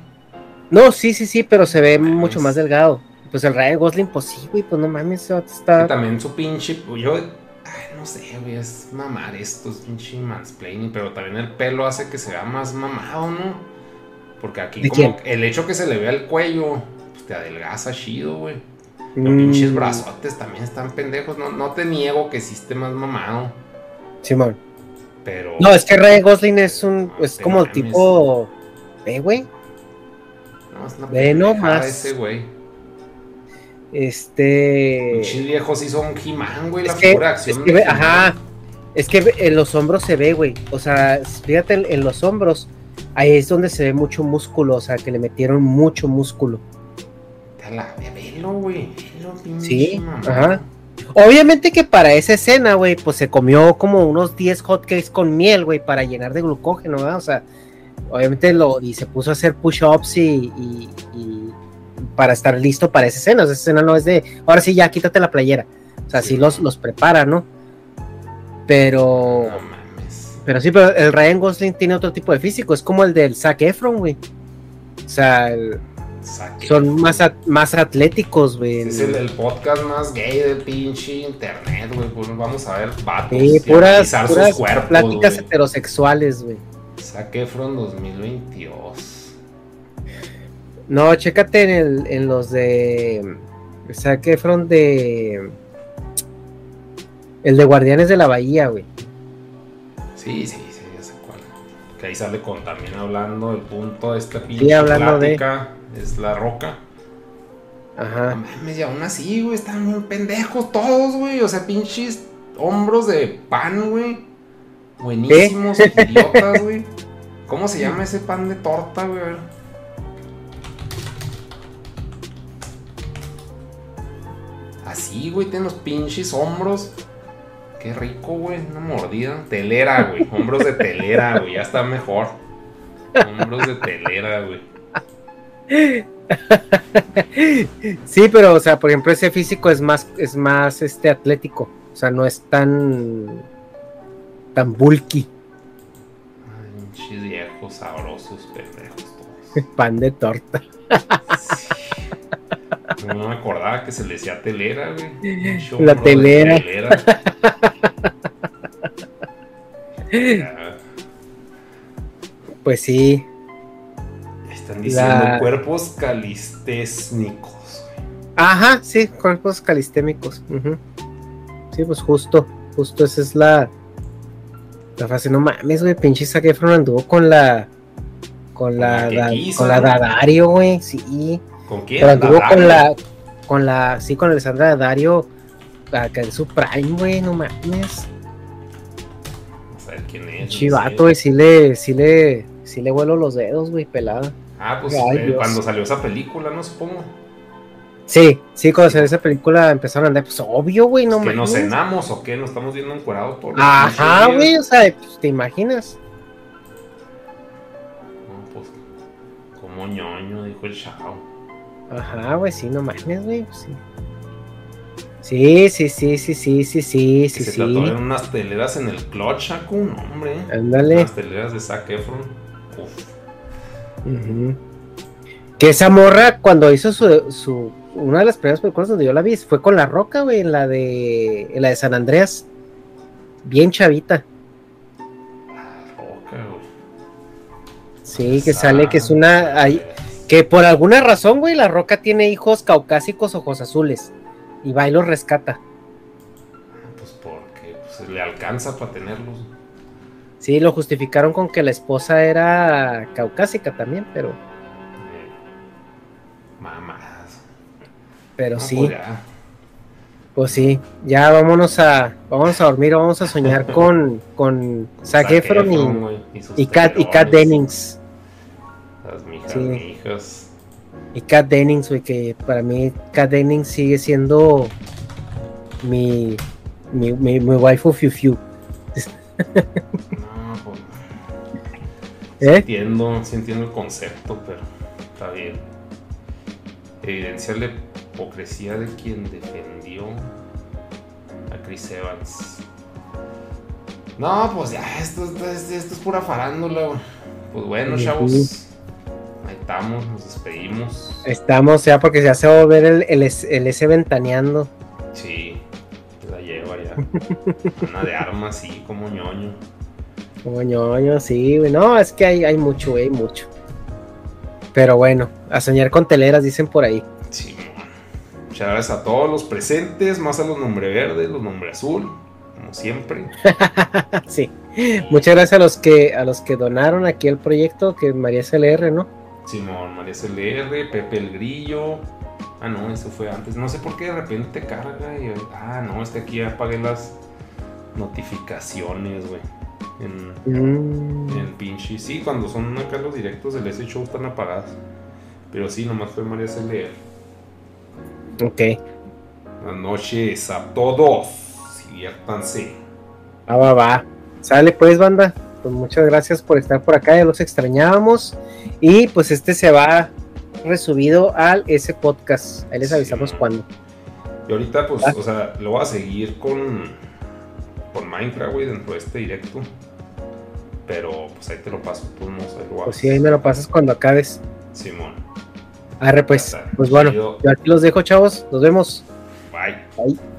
No, sí, sí, sí, pero se ve Mames. mucho más delgado. Pues el Ryan Gosling, pues sí, güey, pues no mames, está... también su pinche. Yo. Ay, no sé, güey. Es mamar esto, es pinche mansplaining. Pero también el pelo hace que se vea más mamado, ¿no? Porque aquí, ¿De como quién? el hecho que se le vea el cuello, pues te adelgaza chido, güey. Los Mm, pinches brazotes también están pendejos. No, no te niego que esté más mamado. Simón. Pero. No, es que Ryan Gosling es un, No es como mames. tipo... Ve, güey, No, es una Ve nomás. ese, güey. Este... Pinches viejos sí son He-Man, güey. La Es que, figura es que ve- ajá, es que en los hombros se ve, güey. O sea, fíjate en, en los hombros, ahí es donde se ve mucho músculo, o sea, que le metieron mucho músculo. Velo, güey. Velo, Sí, ajá. Obviamente que para esa escena, güey, pues se comió como unos 10 hotcakes con miel, güey, para llenar de glucógeno, ¿verdad? O sea, obviamente lo, y se puso a hacer push-ups y, y- y para estar listo para esa escena. O sea, esa escena no es de, ahora sí, ya quítate la playera. O sea, sí, Sí. los, los prepara, ¿no? Pero, No mames. pero sí, pero el Ryan Gosling tiene otro tipo de físico, es como el del Zac Efron, güey. O sea, el- Saque. son más, at- más atléticos, güey. Es el, el podcast más gay del pinche internet, güey. Pues vamos a ver vatos. Sí, puras, puras cuerpos, pláticas heterosexuales, güey. Zac Efron 2022. No, chécate en, el, en los de. Zac Efron de. El de Guardianes de la Bahía, güey. Sí, sí, sí, ya sé cuál. Que ahí sale con también hablando del punto de esta pinche Sí, hablando de- plática. Es la roca. No Ajá. mames, y aún así, güey, están bien pendejos todos, güey. O sea, pinches hombros de pan, güey. Buenísimos, idiotas, güey. ¿Cómo se llama ese pan de torta, güey? Así, güey, tiene los pinches hombros. Qué rico, güey. Una mordida. Telera, güey. Hombros de telera, güey. Ya está mejor. Hombros de telera, güey. Sí, pero, o sea, por ejemplo, ese físico es más, es más este atlético. O sea, no es tan. tan bulky. Ay, pinches viejos, sabrosos, pendejos todos. Pan de torta. No, no me acordaba que se le decía telera, güey. La telera. Pues sí. Están diciendo La- cuerpos calistésnicos. güey. Ajá, sí, cuerpos calistémicos. Sí, pues justo, justo esa es la, la frase. No mames, güey, pinche Zac Efron anduvo con la, con la, quiso, con la. Dadario, güey, sí. ¿Con quién? Pero anduvo Dario. con la, con la, sí, con Alessandra Dadario, acá en su prime, güey, no mames. Vamos a ver quién es. no Chivato, sé. güey, sí le, sí le, sí le vuelo los dedos, güey, pelada. Ah, pues Ay, eh, cuando salió esa película, no supongo. Sí, sí, cuando salió esa película empezaron a andar, pues obvio, güey, no ¿Que mames. nos cenamos o qué? ¿Nos estamos viendo encuerados todos los Ajá, güey, o sea, pues, te imaginas. No, pues, como ñoño, dijo el chavo. Ajá, güey, sí, no mames, güey, pues, sí. Sí, sí, sí, sí, sí, sí, sí, sí, se sí. trató de unas teleras en el clutch, Chaco, un hombre. Ándale. Unas teleras de Zac Efron. Uf. Que esa morra, cuando hizo su, su. Una de las primeras películas donde yo la vi fue con La Roca, güey, en la de. En la de San Andreas. Bien chavita. Roca, güey. Sí, que sale que es una. ay, que por alguna razón, güey, La Roca tiene hijos caucásicos ojos azules. Y va y los rescata. Pues porque pues, le alcanza para tenerlos. Sí, lo justificaron con que la esposa era caucásica también, pero. Eh, mamadas. Pero No, sí. pues. Pues sí, ya vámonos a, vámonos a dormir, vamos a soñar con, con Zac Efron y y, y, Kat, y Kat telerones. Dennings. Sí. mijas. Y Kat Dennings, güey, que para mí Kat Dennings sigue siendo mi, mi, mi, mi waifu Fiu Fiu. No, pues. Sí ¿Eh? entiendo, sí entiendo el concepto, pero está bien. Evidencia la hipocresía de quien defendió a Chris Evans. No, pues ya, esto, esto, esto- es pura farándula. Pues bueno, chavos. Ahí estamos, nos despedimos. Estamos ya porque ya se va a volver el, el, S- el S ventaneando. Sí, la lleva ya. Una de armas, sí, como ñoño. Como ñoño, sí, güey. No, es que hay, hay mucho, güey, mucho. Pero bueno, a soñar con teleras, dicen por ahí. Sí, Muchas gracias a todos los presentes, más a los nombre verde, los nombre azul, como siempre. sí. Muchas gracias a los que a los que donaron aquí el proyecto, que María SLR, ¿no? Simón, María CLR, Pepe el Grillo. Ah, no, eso fue antes. No sé por qué de repente carga y. Ah, no, este aquí ya apagué las notificaciones, güey. En, Mm, en pinche. Sí, cuando son acá los directos del S Show están apagadas. Pero sí, nomás fue María CLR. ok. Buenas noches a todos. Diviértanse. Ah, va, va. Sale pues, banda. Pues muchas gracias por estar por acá, ya los extrañábamos. Y pues este se va resubido al ese podcast. Ahí les avisamos cuándo. Y ahorita, pues, Ah. o sea, lo voy a seguir con, con Minecraft, güey, dentro de este directo. Pero, pues ahí te lo paso, tú no sé, Pues sí, ahí me lo pasas cuando acabes. Simón. Arre pues. Pues bueno, yo aquí los dejo, chavos. Nos vemos. Bye. Bye.